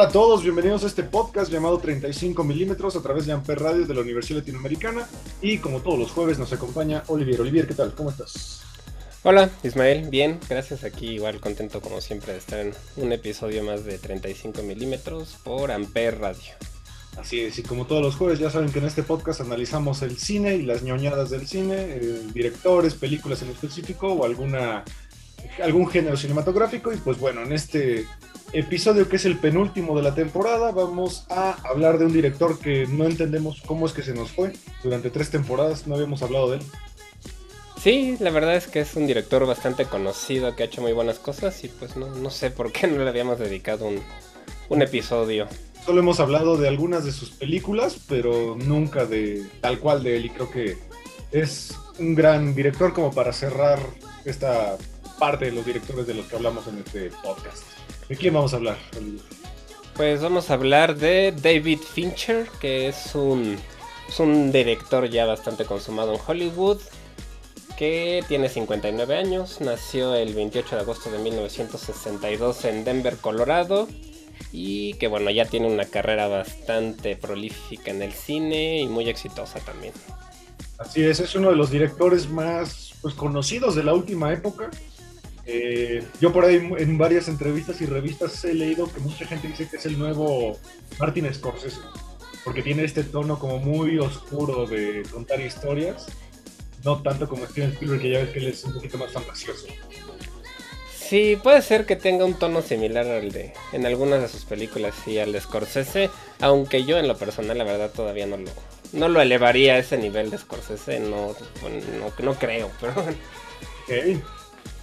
Hola a todos, bienvenidos a este podcast llamado 35 milímetros a través de Amper Radio de la Universidad Latinoamericana y como todos los jueves nos acompaña Olivier. Olivier, ¿qué tal? ¿Cómo estás? Hola, Ismael, bien, gracias. Aquí igual contento como siempre de estar en un episodio más de 35 milímetros por Amper Radio. Así es, y como todos los jueves ya saben que en este podcast analizamos el cine y las ñoñadas del cine, eh, directores, películas en específico o alguna algún género cinematográfico y pues bueno, en este episodio que es el penúltimo de la temporada vamos a hablar de un director que no entendemos cómo es que se nos fue. Durante tres temporadas no habíamos hablado de él. Sí, la verdad es que es un director bastante conocido que ha hecho muy buenas cosas y pues no, no sé por qué no le habíamos dedicado un, un episodio. Solo hemos hablado de algunas de sus películas, pero nunca de tal cual de él. Y creo que es un gran director como para cerrar esta parte de los directores de los que hablamos en este podcast. ¿De quién vamos a hablar? Pues vamos a hablar de David Fincher, que es un, es un director ya bastante consumado en Hollywood, que tiene 59 años, nació el 28 de agosto de 1962 en Denver, Colorado, y que bueno, ya tiene una carrera bastante prolífica en el cine y muy exitosa también. Así es, es uno de los directores más pues, conocidos de la última época. Eh, yo por ahí en varias entrevistas y revistas he leído que mucha gente dice que es el nuevo Martin Scorsese, porque tiene este tono como muy oscuro de contar historias, no tanto como Steven Spielberg, que ya ves que él es un poquito más fantasioso. Sí, puede ser que tenga un tono similar al de en algunas de sus películas y al de Scorsese, aunque yo en lo personal la verdad todavía no lo no lo elevaría a ese nivel de Scorsese, no no, no creo, pero Ok.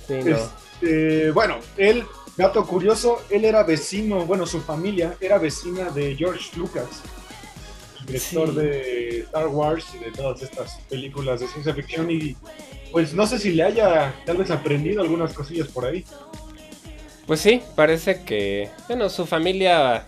Sí, no. Este, bueno, él, dato curioso, él era vecino, bueno, su familia era vecina de George Lucas, director Sí. de Star Wars y de todas estas películas de ciencia ficción y pues no sé si le haya tal vez aprendido algunas cosillas por ahí. Pues sí, parece que, bueno, su familia,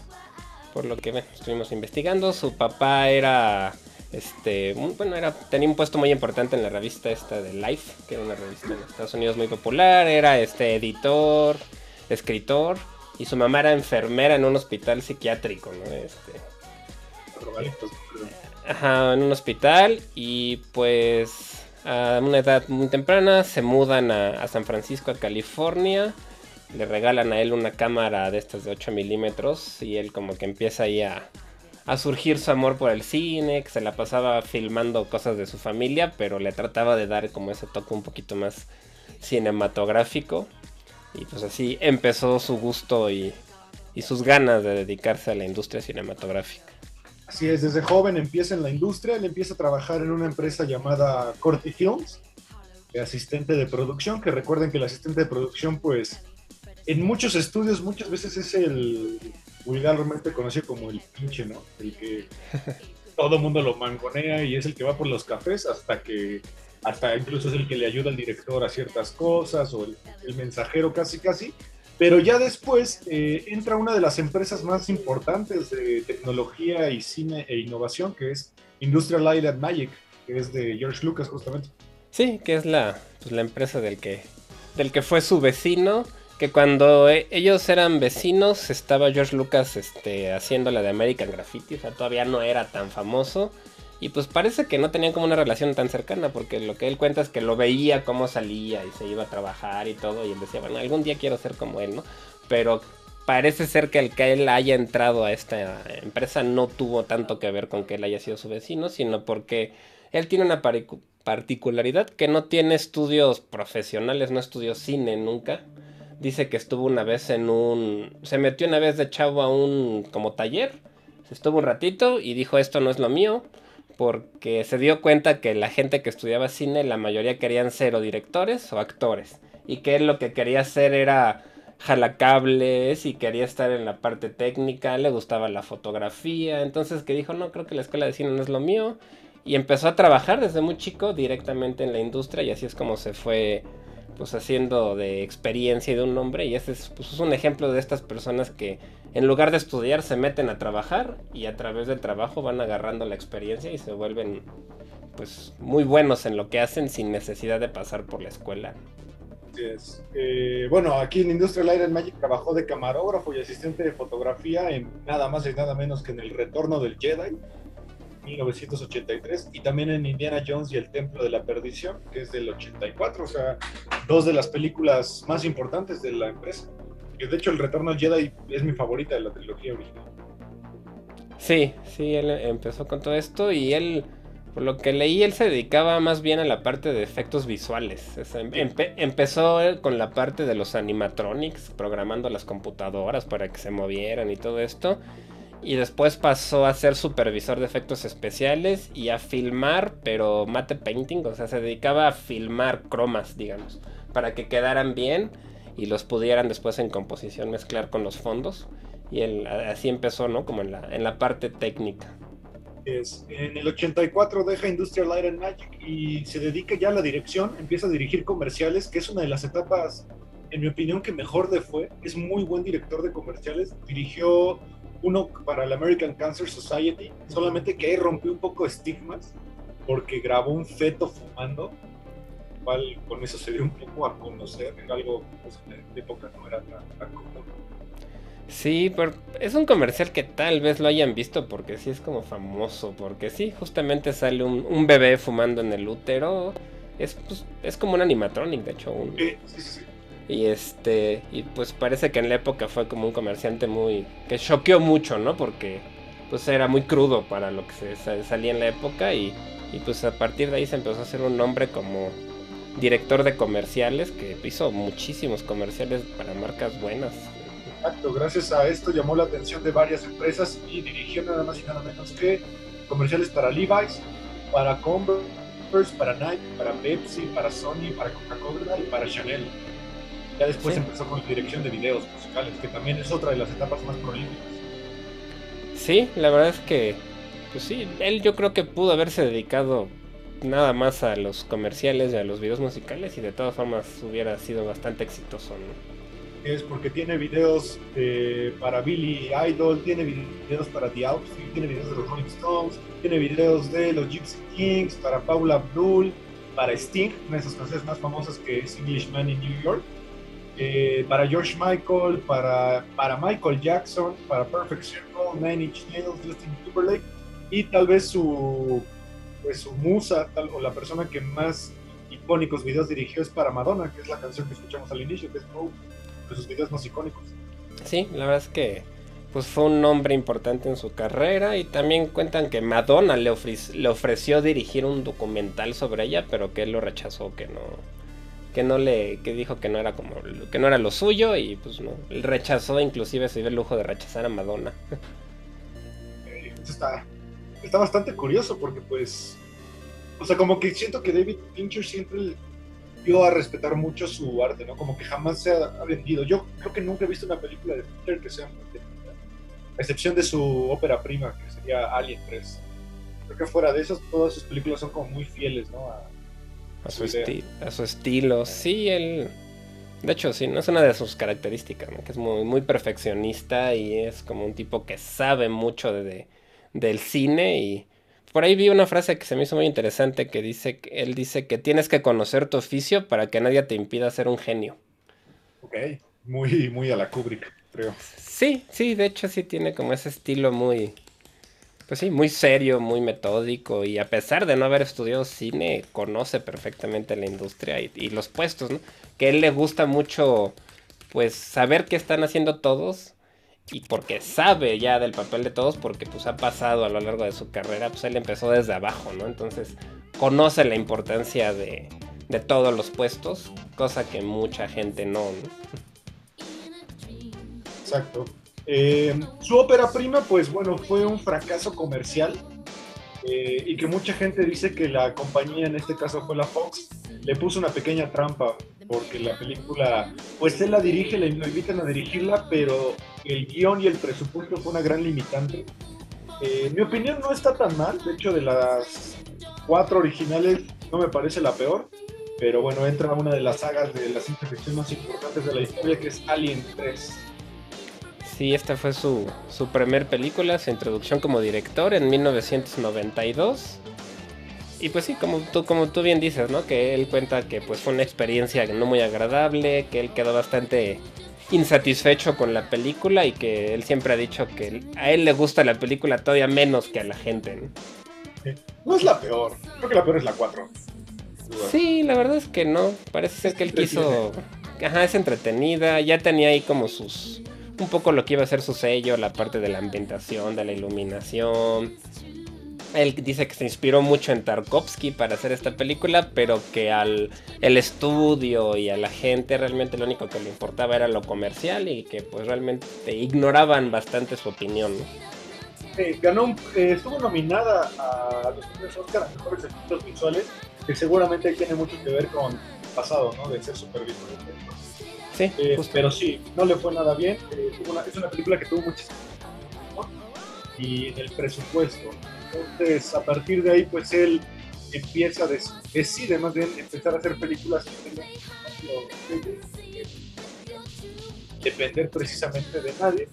por lo que bueno, estuvimos investigando, su papá era, este, bueno, era, tenía un puesto muy importante en la revista esta de Life, que era una revista en Estados Unidos muy popular, era este editor, escritor, y su mamá era enfermera en un hospital psiquiátrico, ¿no? Este. Ajá, en un hospital y pues a una edad muy temprana se mudan a, a San Francisco, a California. Le regalan a él una cámara de estas de 8 milímetros y él como que empieza ahí a, a surgir su amor por el cine, que se la pasaba filmando cosas de su familia, pero le trataba de dar como ese toque un poquito más cinematográfico. Y pues así empezó su gusto y, sus ganas de dedicarse a la industria cinematográfica. Así es, desde joven empieza en la industria, él empieza a trabajar en una empresa llamada Corti Films, de asistente de producción, que recuerden que el asistente de producción, pues, en muchos estudios muchas veces es el vulgarmente conocido como el pinche, ¿no? El que todo mundo lo mangonea y es el que va por los cafés hasta que, hasta incluso es el que le ayuda al director a ciertas cosas o el, el mensajero casi casi. Pero ya después eh, entra una de las empresas más importantes de tecnología y cine e innovación, que es Industrial Light and Magic, que es de George Lucas justamente. Sí, que es la, pues, la empresa del que, del que fue su vecino. Que cuando e- ellos eran vecinos, estaba George Lucas este, haciendo la de American Graffiti. O sea, todavía no era tan famoso. Y pues parece que no tenían como una relación tan cercana. Porque lo que él cuenta es que lo veía cómo salía y se iba a trabajar y todo. Y él decía, bueno, algún día quiero ser como él, ¿no? Pero parece ser que el que él haya entrado a esta empresa no tuvo tanto que ver con que él haya sido su vecino, sino porque él tiene una particularidad que no tiene estudios profesionales, no estudió cine nunca. Dice que estuvo una vez en un... Se metió una vez de chavo a un como taller. Se estuvo un ratito y dijo esto no es lo mío. Porque se dio cuenta que la gente que estudiaba cine, la mayoría querían ser o directores o actores. Y que él lo que quería hacer era jalacables y quería estar en la parte técnica, le gustaba la fotografía. Entonces que dijo, no, creo que la escuela de cine no es lo mío. Y empezó a trabajar desde muy chico directamente en la industria y así es como se fue pues haciendo de experiencia y de un nombre y ese es, pues, es un ejemplo de estas personas que en lugar de estudiar se meten a trabajar y a través del trabajo van agarrando la experiencia y se vuelven pues muy buenos en lo que hacen sin necesidad de pasar por la escuela. Así es. Eh, bueno, aquí en Industrial Light and Magic trabajó de camarógrafo y asistente de fotografía en nada más y nada menos que en El Retorno del Jedi, 1983, y también en Indiana Jones y El Templo de la Perdición, que es del 84, o sea, dos de las películas más importantes de la empresa. Que de hecho El Retorno Jedi es mi favorita de la trilogía original. Sí, sí, él empezó con todo esto y él, por lo que leí, él se dedicaba más bien a la parte de efectos visuales. O sea, empe- empezó con la parte de los animatronics, programando las computadoras para que se movieran y todo esto. Y después pasó a ser supervisor de efectos especiales y a filmar, pero mate painting, o sea, se dedicaba a filmar cromas, digamos, para que quedaran bien y los pudieran después en composición mezclar con los fondos. Y él así empezó, ¿no? Como en la, en la parte técnica. Es, en el 84 deja Industrial Light and Magic y se dedica ya a la dirección, empieza a dirigir comerciales, que es una de las etapas, en mi opinión, que mejor le fue. Es muy buen director de comerciales. Dirigió uno para la American Cancer Society, solamente que ahí rompió un poco estigmas porque grabó un feto fumando, cual con eso se dio un poco a conocer, era algo pues, en la época no era tan, tan común. Sí, pero es un comercial que tal vez lo hayan visto porque sí es como famoso, porque sí, justamente sale un, un bebé fumando en el útero. Es, pues, es como un animatronic, de hecho. un- sí, sí, sí. Y este, y pues parece que en la época fue como un comerciante muy, que choqueó mucho, ¿no? Porque pues era muy crudo para lo que se sa- salía en la época y, y pues a partir de ahí se empezó a hacer un nombre como director de comerciales que hizo muchísimos comerciales para marcas buenas. Exacto, gracias a esto llamó la atención de varias empresas y dirigió nada más y nada menos que comerciales para Levi's, para Converse, para Nike, para Pepsi, para Sony, para Coca-Cola y para Chanel. Ya después Sí. empezó con la dirección de videos musicales, que también es otra de las etapas más prolíficas. Sí, la verdad es que, pues sí, él yo creo que pudo haberse dedicado nada más a los comerciales y a los videos musicales y de todas formas hubiera sido bastante exitoso, ¿no? Es porque tiene videos eh, para Billy Idol, tiene videos para The Outfit, tiene videos de los Rolling Stones, tiene videos de los Gypsy Kings, para Paula Abdul, para Sting, una de sus canciones más famosas que es Englishman in New York, eh, para George Michael, para, para Michael Jackson, para Perfect Circle, Nine Inch Nails, Justin Timberlake y tal vez su, pues, su musa tal, o la persona que más icónicos videos dirigió es para Madonna, que es la canción que escuchamos al inicio, que es Vogue, de sus videos más icónicos. Sí, la verdad es que pues fue un nombre importante en su carrera y también cuentan que Madonna le, le ofreció dirigir un documental sobre ella, pero que él lo rechazó, que no que no le que dijo que no era como que no era lo suyo y pues no, rechazó, inclusive se dio el lujo de rechazar a Madonna. Está, está bastante curioso porque pues, o sea, como que siento que David Fincher siempre dio a respetar mucho su arte, ¿no? Como que jamás se ha, vendido. Yo creo que nunca he visto una película de Fincher que sea muy a excepción de su ópera prima, que sería Alien 3. Creo que fuera de esas, todas sus películas son como muy fieles, ¿no? A su, Su idea. esti- a su estilo. Sí, él. De hecho, sí, no es una de sus características, ¿no? que es muy, muy perfeccionista y es como un tipo que sabe mucho de, de- del cine. Y por ahí vi una frase que se me hizo muy interesante que dice que él dice que tienes que conocer tu oficio para que nadie te impida ser un genio. ok, muy, muy a la Kubrick, creo. Sí, sí, de hecho sí tiene como ese estilo muy, pues sí, muy serio, muy metódico y a pesar de no haber estudiado cine, conoce perfectamente la industria y, los puestos, ¿no? Que él le gusta mucho, pues, saber qué están haciendo todos y porque sabe ya del papel de todos, porque pues ha pasado a lo largo de su carrera, pues él empezó desde abajo, ¿no? Entonces conoce la importancia de, de todos los puestos, cosa que mucha gente no. ¿no? Exacto. Eh, su ópera prima, pues bueno, fue un fracaso comercial eh, y que mucha gente dice que la compañía, en este caso fue la Fox, le puso una pequeña trampa porque la película, pues él la dirige, le invitan a dirigirla, pero el guion y el presupuesto fue una gran limitante. Eh, mi opinión no está tan mal, de hecho de las cuatro originales no me parece la peor, pero bueno, entra una de las sagas de la ciencia más importantes de la historia que es Alien 3. Sí, esta fue su, su primer película, su introducción como director en 1992. Y pues sí, como tú, como tú bien dices, ¿no? Que él cuenta que pues fue una experiencia no muy agradable, que él quedó bastante insatisfecho con la película y que él siempre ha dicho que a él le gusta la película todavía menos que a la gente. ¿no? No es la peor, creo que la peor es la 4. Sí, la verdad es que no. Parece ser que él quiso. Ajá, es entretenida. Ya tenía ahí como sus. Un poco lo que iba a ser su sello, la parte de la ambientación, de la iluminación. Él dice que se inspiró mucho en Tarkovsky para hacer esta película, pero que al el estudio y a la gente realmente lo único que le importaba era lo comercial y que pues realmente ignoraban bastante su opinión. ganó, eh, estuvo nominada a los premios Oscar a mejores efectos visuales, que seguramente tiene mucho que ver con pasado, ¿no? De ser supervisor. Sí, Eh, pero sí, no le fue nada bien. eh, una- es una película que tuvo muchísimo y en el presupuesto. Entonces, a partir de ahí, pues él empieza, a des- decide más bien empezar a hacer películas que tengan depender precisamente de nadie.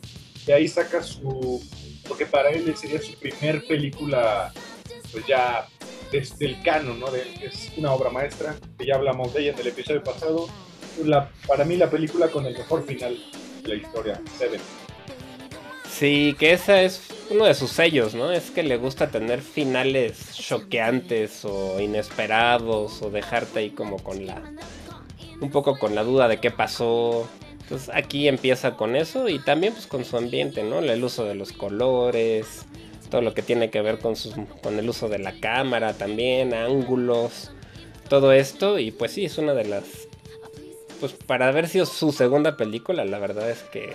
De ahí saca su, lo que para él sería su primer película, pues ya desde el canon, ¿no? De, es una obra maestra, que ya hablamos de ella en el episodio pasado. La, para mí la película con el mejor final de la historia, Seven. Sí, que ese es uno de sus sellos, ¿no? Es que le gusta tener finales choqueantes o inesperados o dejarte ahí como con la... un poco con la duda de qué pasó. Entonces aquí empieza con eso y también pues con su ambiente, ¿no? El uso de los colores, todo lo que tiene que ver con, con el uso de la cámara también, ángulos, todo esto y pues sí, es una de las... Pues para haber sido su segunda película, la verdad es que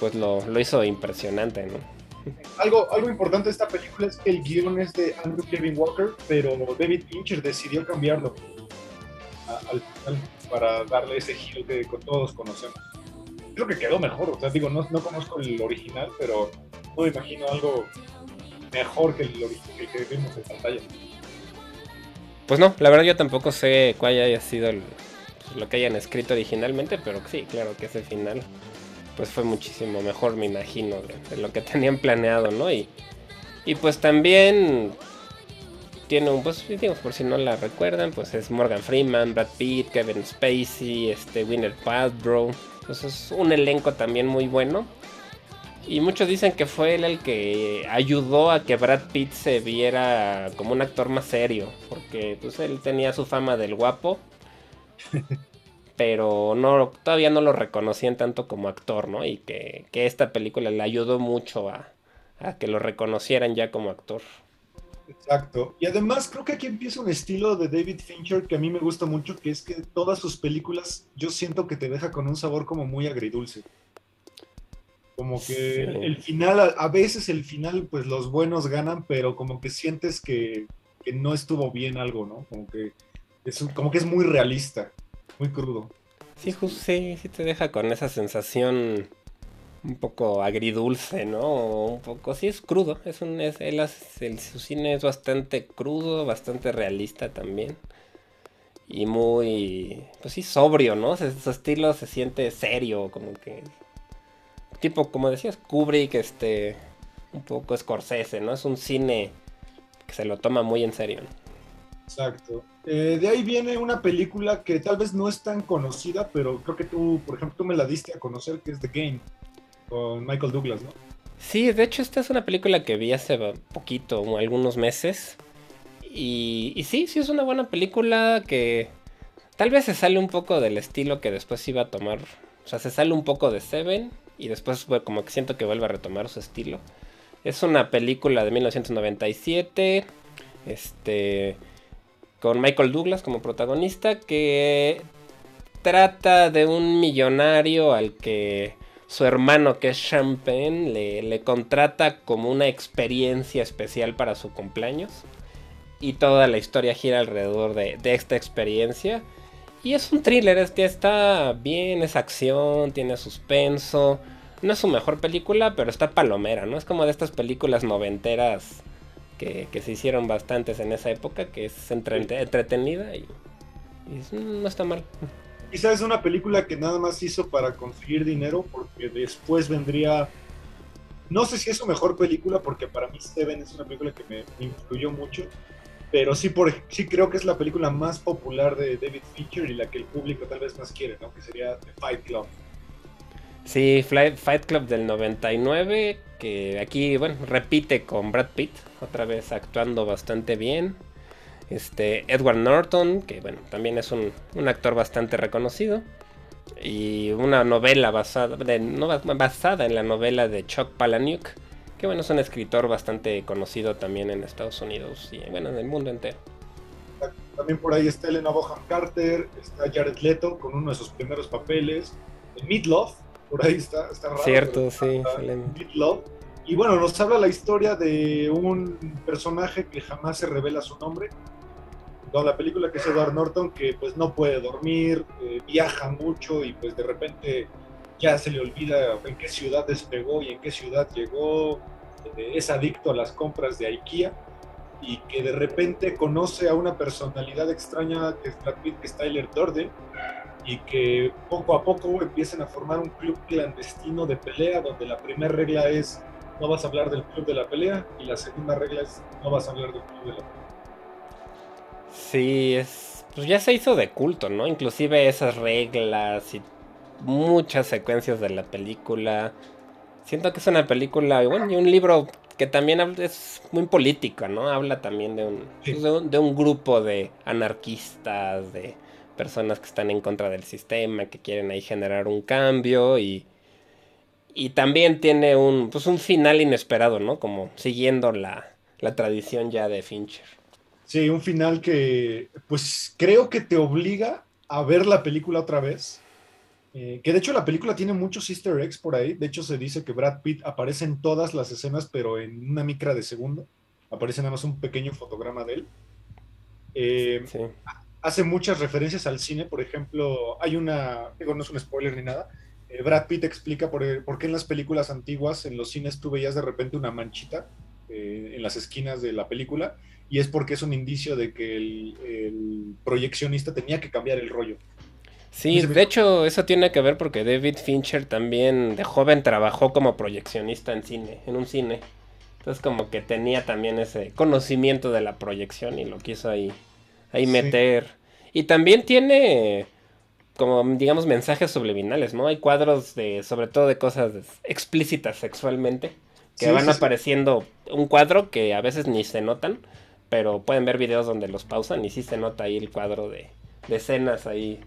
pues lo, lo hizo impresionante, ¿no? Algo, algo importante de esta película es que el guion es de Andrew Kevin Walker, pero David Fincher decidió cambiarlo al final para darle ese giro que todos conocemos. Creo que quedó mejor, o sea, digo, no, no conozco el original, pero no imagino algo mejor que el, que que vimos en pantalla. Pues no, la verdad yo tampoco sé cuál haya sido el- pues, lo que hayan escrito originalmente, pero sí, claro que ese final pues fue muchísimo mejor, me imagino, de, de lo que tenían planeado, ¿no? Y, y pues también tiene un, pues digamos, por si no la recuerdan, pues es Morgan Freeman, Brad Pitt, Kevin Spacey, este Winner Paltrow, pues es un elenco también muy bueno. Y muchos dicen que fue él el que ayudó a que Brad Pitt se viera como un actor más serio, porque pues él tenía su fama del guapo, pero no todavía no lo reconocían tanto como actor, ¿no? Y que, que esta película le ayudó mucho a, a que lo reconocieran ya como actor. Exacto. Y además creo que aquí empieza un estilo de David Fincher que a mí me gusta mucho, que es que todas sus películas yo siento que te deja con un sabor como muy agridulce. Como que el, el final, a, a veces el final, pues los buenos ganan, pero como que sientes que, que no estuvo bien algo, ¿no? Como que es, un- como que es muy realista, muy crudo. Sí, justo, sí, sí te deja con esa sensación un poco agridulce, ¿no? O un poco, sí es crudo, es un, es, él hace- el- su cine es bastante crudo, bastante realista también. Y muy, pues sí, sobrio, ¿no? Se- su estilo se siente serio, como que... Tipo, como decías, Kubrick, este... Un poco Scorsese, ¿no? Es un cine que se lo toma muy en serio, ¿no? Exacto. Eh, de ahí viene una película que tal vez no es tan conocida, pero creo que tú, por ejemplo, tú me la diste a conocer, que es The Game, con Michael Douglas, ¿no? Sí, de hecho esta es una película que vi hace poquito, algunos meses. Y, y sí, sí es una buena película que tal vez se sale un poco del estilo que después iba a tomar. O sea, se sale un poco de Seven, y después como que siento que vuelve a retomar su estilo. Es una película de 1997, este, con Michael Douglas como protagonista, que trata de un millonario al que su hermano, que es Champagne, le, contrata como una experiencia especial para su cumpleaños. Y toda la historia gira alrededor de, de esta experiencia. Y es un thriller, este está bien, es acción, tiene suspenso. No es su mejor película, pero está palomera, ¿no? Es como de estas películas noventeras que, que se hicieron bastantes en esa época, que es entre- entretenida y, y es- no está mal. Quizás es una película que nada más hizo para conseguir dinero, porque después vendría. No sé si es su mejor película, porque para mí Seven es una película que me, me influyó mucho, pero sí, por, sí creo que es la película más popular de David Fincher y la que el público tal vez más quiere, ¿no? Que sería The Fight Club. Sí, Fight Club del 99, que aquí, bueno, repite con Brad Pitt, otra vez actuando bastante bien. Este, Edward Norton, que bueno, también es un, un actor bastante reconocido. Y una novela basada, de- no, bas- basada en la novela de Chuck Palahniuk, que bueno, es un escritor bastante conocido también en Estados Unidos y bueno, en el mundo entero. También por ahí está Elena Boham Carter, está Jared Leto con uno de sus primeros papeles, el Meatloaf, por ahí está, está raro. Cierto, sí, Meatloaf. Y bueno, nos habla la historia de un personaje que jamás se revela su nombre. Toda la película que es Edward Norton, que pues no puede dormir, eh, viaja mucho y pues de repente ya se le olvida en qué ciudad despegó y en qué ciudad llegó. Eh, es adicto a las compras de IKEA y que de repente conoce a una personalidad extraña que es Brad Pitt, que es Tyler Durden, y que poco a poco empiezan a formar un club clandestino de pelea, donde la primera regla es no vas a hablar del club de la pelea, y la segunda regla es no vas a hablar del club de la pelea. Sí, es. Pues ya se hizo de culto, ¿no? Inclusive esas reglas y muchas secuencias de la película. Siento que es una película, y bueno, y un libro que también es muy político, ¿no? Habla también de un, Sí. de un, de un grupo de anarquistas, de personas que están en contra del sistema, que quieren ahí generar un cambio y. Y también tiene un, pues un final inesperado, ¿no? Como siguiendo la, la tradición ya de Fincher. Sí, un final que pues creo que te obliga a ver la película otra vez. Eh, que de hecho la película tiene muchos easter eggs por ahí. De hecho se dice que Brad Pitt aparece en todas las escenas, pero en una micra de segundo. Aparece nada más un pequeño fotograma de él. Eh, Sí. hace muchas referencias al cine, por ejemplo, hay una, digo, no es un spoiler ni nada, eh, Brad Pitt explica por, por qué en las películas antiguas, en los cines, tú veías de repente una manchita en las esquinas de la película, y es porque es un indicio de que el, el proyeccionista tenía que cambiar el rollo. Sí, Ese de hecho eso tiene que ver porque David Fincher también de joven trabajó como proyeccionista en cine, en un cine. Entonces como que tenía también ese conocimiento de la proyección y lo quiso ahí, ahí Sí. meter. Y también tiene como digamos mensajes subliminales, ¿no? Hay cuadros de sobre todo de cosas explícitas sexualmente que Sí, van sí. apareciendo un cuadro que a veces ni se notan, pero pueden ver videos donde los pausan y sí se nota ahí el cuadro de, de escenas ahí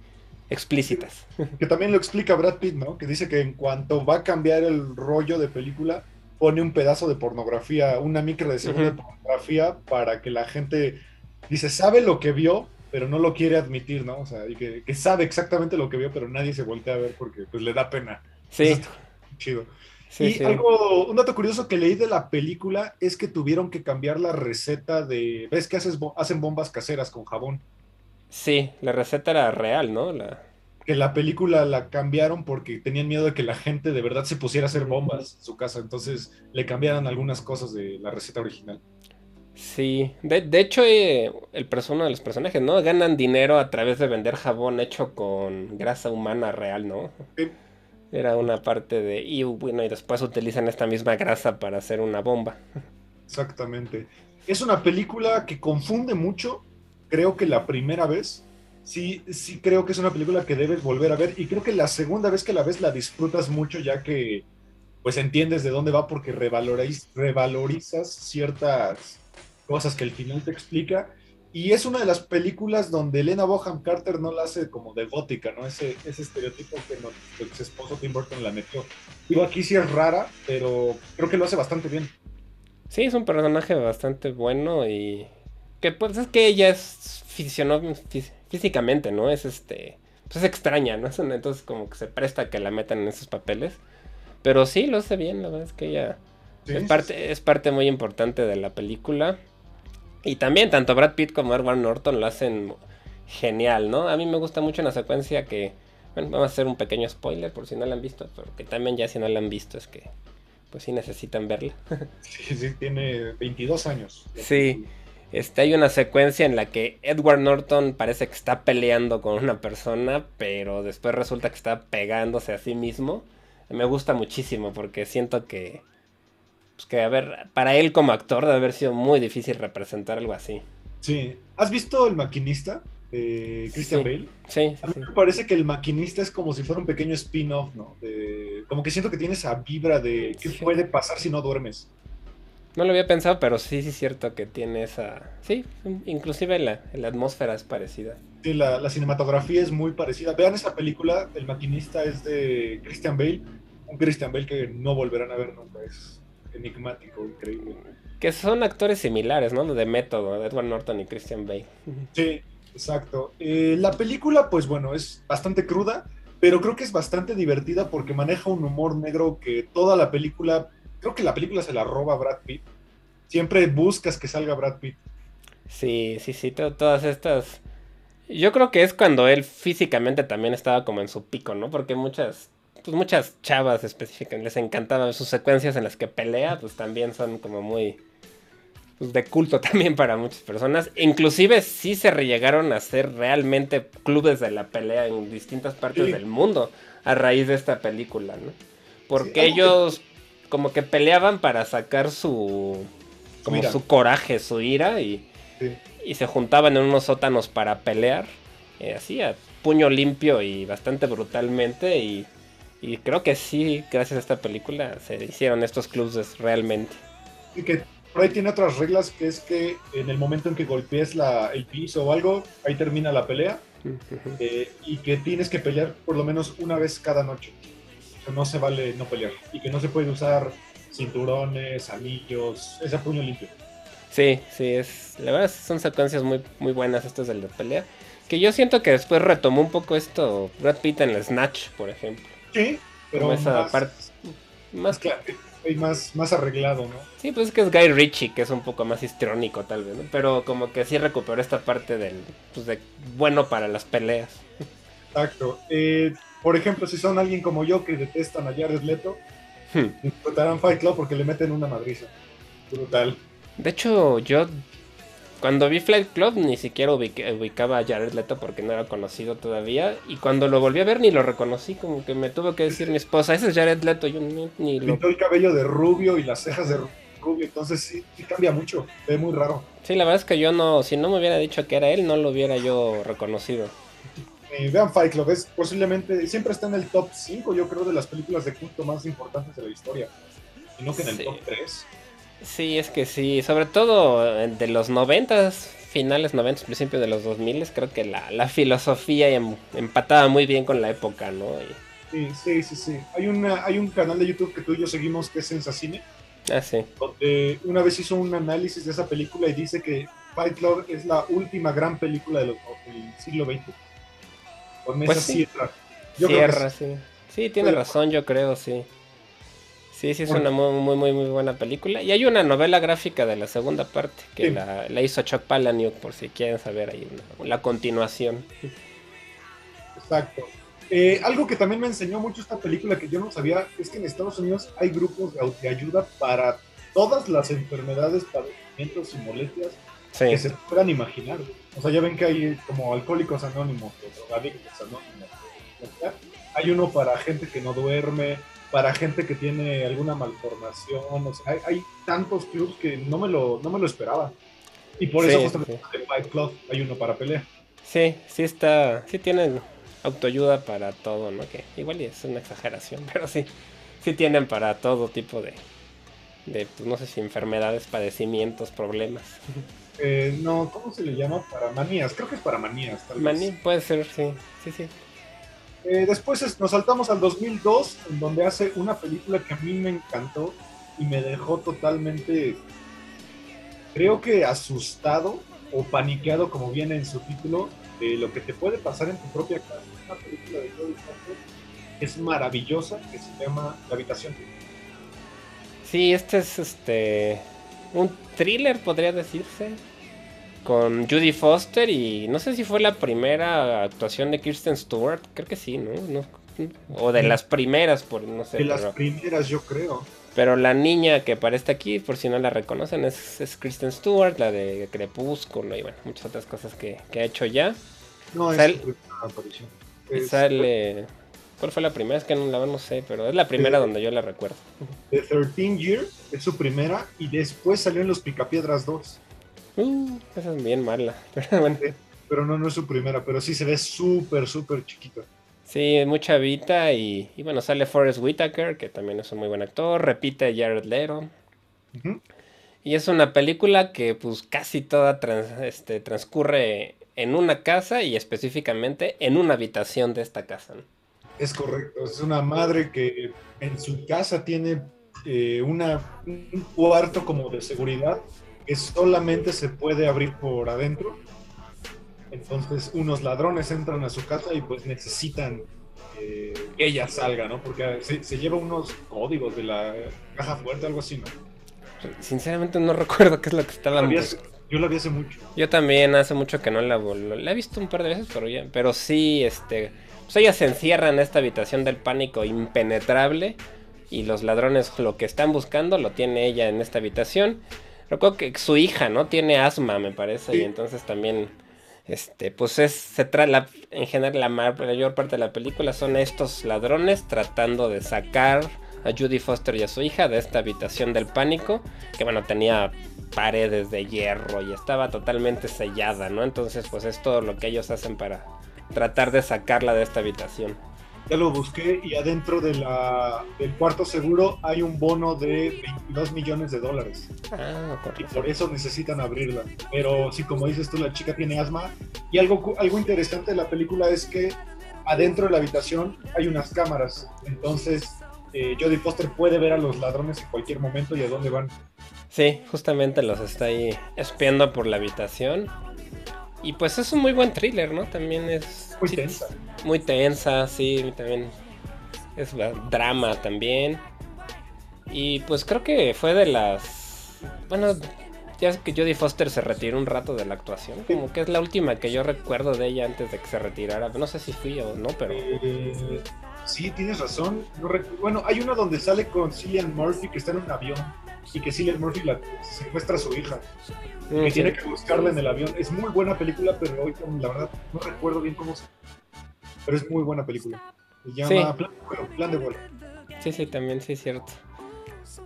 explícitas. Que también lo explica Brad Pitt, ¿no? Que dice que en cuanto va a cambiar el rollo de película, pone un pedazo de pornografía, una micro de segundo de Ujú. pornografía para que la gente, dice, sabe lo que vio, pero no lo quiere admitir, ¿no? O sea, y que, que sabe exactamente lo que vio, pero nadie se voltea a ver porque pues le da pena. Sí, Eso chido. sí, y sí. algo, un dato curioso que leí de la película es que tuvieron que cambiar la receta de, ¿ves que haces, hacen bombas caseras con jabón? Sí, la receta era real, ¿no? La... que la película la cambiaron porque tenían miedo de que la gente de verdad se pusiera a hacer bombas en su casa, entonces le cambiaron algunas cosas de la receta original. Sí, de, de hecho eh, el perso- uno de los personajes, ¿no? Ganan dinero a través de vender jabón hecho con grasa humana real, ¿no? Sí. Era una parte de... Y bueno, y después utilizan esta misma grasa para hacer una bomba. Exactamente. Es una película que confunde mucho, creo que la primera vez, sí, sí creo que es una película que debes volver a ver y creo que la segunda vez que la ves la disfrutas mucho ya que pues entiendes de dónde va porque revaloriz- revalorizas ciertas cosas que el final te explica Y es una de las películas donde Elena Boham Carter no la hace como de gótica, ¿no? Ese, ese estereotipo que no- su ex esposo Tim Burton la metió. Digo, aquí sí es rara, pero creo que lo hace bastante bien. Sí, es un personaje bastante bueno y que pues es que ella es fisionó fí- físicamente, ¿no? Es este, pues es extraña, ¿no? Entonces como que se presta a que la metan en esos papeles. Pero sí, lo hace bien, la verdad es que ella Sí, es parte, es parte muy importante de la película. Y también tanto Brad Pitt como Edward Norton lo hacen genial, ¿no? A mí me gusta mucho una secuencia que, bueno, vamos a hacer un pequeño spoiler por si no la han visto, porque también ya si no la han visto es que, pues sí necesitan verla. Sí, sí, tiene 22 años. Sí. Este, hay una secuencia en la que Edward Norton parece que está peleando con una persona, pero después resulta que está pegándose a sí mismo. Me gusta muchísimo porque siento que, pues que, a ver, para él como actor debe haber sido muy difícil representar algo así. Sí. ¿Has visto El Maquinista? de Christian Sí. Bale. Sí, sí, A mí sí. me parece que el maquinista es como si fuera un pequeño spin-off, ¿no? De- como que siento que tiene esa vibra de qué Sí. puede pasar si no duermes. No lo había pensado, pero sí, sí es cierto que tiene esa... Sí, inclusive la, la atmósfera es parecida. Sí, la, la cinematografía es muy parecida. Vean esa película, El maquinista es de Christian Bale, un Christian Bale que no volverán a ver nunca. Es enigmático, increíble. Que son actores similares, ¿no? De método, Edward Norton y Christian Bale. Sí, exacto. Eh, la película, pues bueno, es bastante cruda, pero creo que es bastante divertida porque maneja un humor negro que toda la película, creo que la película se la roba Brad Pitt. Siempre buscas que salga Brad Pitt. Sí, sí, sí, to- todas estas... Yo creo que es cuando él físicamente también estaba como en su pico, ¿no? Porque muchas, pues muchas chavas específicas les encantaban sus secuencias en las que pelea, pues también son como muy pues, de culto también para muchas personas. Inclusive sí se llegaron a hacer realmente clubes de la pelea en distintas partes Sí. del mundo a raíz de esta película, ¿no? Porque ellos como que peleaban para sacar su como su coraje, su ira y Sí. y se juntaban en unos sótanos para pelear, eh, así a puño limpio y bastante brutalmente y, y creo que sí, gracias a esta película se hicieron estos clubes realmente. Y que por ahí tiene otras reglas, que es que en el momento en que golpees la, el piso o algo, ahí termina la pelea. eh, y que tienes que pelear por lo menos una vez cada noche. No se vale no pelear. Y que no se puede usar cinturones, anillos, ese puño limpio. Sí, sí, es, la verdad son secuencias muy, muy buenas estas de la pelea. Que yo siento que después retomó un poco esto Brad Pitt en el Snatch, por ejemplo. Sí, pero Como esa más, parte más, claro, y más, más arreglado, ¿no? Sí, pues es que es Guy Ritchie, que es un poco más histriónico tal vez, ¿no? Pero como que sí recuperó esta parte del, pues de bueno para las peleas. Exacto. Eh, por ejemplo, si son alguien como yo que detestan a Jared Leto, Hmm. disfrutarán Fight Club porque le meten una madriza. Brutal. De hecho, yo cuando vi Flight Club ni siquiera ubicaba a Jared Leto porque no era conocido todavía. Y cuando lo volví a ver ni lo reconocí, como que me tuvo que decir mi esposa, ese es Jared Leto, yo ni, ni lo... Pintó el cabello de rubio y las cejas de rubio, entonces sí, sí cambia mucho. Ve muy raro. Sí, la verdad es que yo no, si no me hubiera dicho que era él, no lo hubiera yo reconocido. Eh, vean Fight Club, es posiblemente, siempre está en el top 5, yo creo, de las películas de culto más importantes de la historia. Y no que en el Sí. top 3. Sí, es que sí, sobre todo eh, de los noventas, finales noventas, principios de los 2000, creo que la, la filosofía em- empataba muy bien con la época, ¿no? Y- Sí, sí, sí, sí. Hay, una, hay un canal de YouTube que tú y yo seguimos que es Sensacine, ah, sí. donde una vez hizo un análisis de esa película y dice que Fight Club es la última gran película de del siglo XX. Con Pues esa sí. cierra. Yo creo que Cierra, sí. Sí, tiene Pero- razón, yo creo, sí. Sí, sí, es Bueno. una muy, muy, muy, muy buena película. Y hay una novela gráfica de la segunda parte que Sí. la, la hizo Chuck Palahniuk, por si quieren saber ahí una- la continuación. Exacto. Eh, algo que también me enseñó mucho esta película que yo no sabía es que en Estados Unidos hay grupos de autoayuda para todas las enfermedades, padecimientos y molestias Sí, que se puedan imaginar. O sea, ya ven que hay como alcohólicos anónimos, drogadictos anónimos. Hay uno para gente que no duerme, para gente que tiene alguna malformación. O sea, hay, hay tantos clubs que no me lo, no me lo esperaba. Y por Sí, eso justamente sí. en Fight Club hay uno para pelea. sí, sí está, sí tienen autoayuda para todo, ¿no? Que igual es una exageración, pero sí, sí tienen para todo tipo de, de pues, no sé si enfermedades, padecimientos, problemas. Eh, no, ¿cómo se le llama? Para manías, creo que es para manías. Tal vez. Mani, puede ser, sí. Sí, sí. Eh, después es- nos saltamos al 2002, en donde hace una película que a mí me encantó y me dejó totalmente, creo que asustado o paniqueado, como viene en su título, de lo que te puede pasar en tu propia casa. Una película de Jodie Foster que es maravillosa, que se llama La habitación. Sí, este es este. Un thriller, podría decirse. Con Judy Foster y no sé si fue la primera actuación de Kirsten Stewart. Creo que sí, ¿no? No- o de las primeras, por no sé. De las pero- primeras, yo creo. Pero la niña que aparece aquí, por si no la reconocen, es, es Kristen Stewart, la de Crepúsculo y bueno, muchas otras cosas que, que ha hecho ya. No, es su aparición. Es sale. ¿Cuál fue la primera? Es que no la no sé, pero es la primera Sí. donde yo la recuerdo. The 13 Year, es su primera, y después salió en Los Picapiedras 2. Uh, esa es bien mala. Pero bueno. Pero no, no es su primera, pero sí se ve súper, súper chiquita. Sí, mucha chavita y, y bueno, sale Forrest Whitaker, que también es un muy buen actor, repite Jared Leto. Y es una película que pues casi toda trans- este, transcurre en una casa y específicamente en una habitación de esta casa. ¿no? Es correcto, es una madre que en su casa tiene eh, una, un cuarto como de seguridad que solamente se puede abrir por adentro. Entonces unos ladrones entran a su casa y pues necesitan eh, que ella salga, ¿no? Porque se, se lleva unos códigos de la caja fuerte, algo así, ¿no? Sinceramente no recuerdo qué es lo que vi hace- yo la vi hace mucho. Yo también hace mucho que no la la he visto un par de veces, pero ya, pero sí, este, pues ella se encierra en esta habitación del pánico impenetrable y los ladrones lo que están buscando lo tiene ella en esta habitación. Recuerdo que su hija, ¿no? Tiene asma, me parece, y entonces también, este, pues es, se trae la, en general la ma- mayor parte de la película son estos ladrones tratando de sacar a Judy Foster y a su hija de esta habitación del pánico, que bueno, tenía paredes de hierro y estaba totalmente sellada, ¿no? Entonces, pues es todo lo que ellos hacen para tratar de sacarla de esta habitación. Ya lo busqué y adentro de la, del cuarto seguro hay un bono de 22 millones de dólares. Ah, y por eso necesitan abrirla. Pero sí, como dices tú, la chica tiene asma. Y algo, algo interesante de la película es que adentro de la habitación hay unas cámaras. Entonces, eh, Jodie Foster puede ver a los ladrones en cualquier momento y a dónde van. Sí, justamente los está ahí espiando por la habitación. Y pues es un muy buen thriller, ¿no? También es... Muy sí, tensa. Muy tensa, sí, también es drama también. Y pues creo que fue de las... Bueno, ya es que Jodie Foster se retiró un rato de la actuación. Como que es la última que yo recuerdo de ella antes de que se retirara. No sé si fui o no, pero... Eh, sí, tienes razón. No bueno, hay una donde sale con Cillian Murphy que está en un avión y que Cillian Murphy la secuestra a su hija. Mm, que sí. tiene que buscarla en el avión. Es muy buena película, pero ahorita la verdad no recuerdo bien cómo se. Pero es muy buena película. Se llama Sí. Plan de vuelo. Plan de vuelo. Sí, sí, también sí es cierto.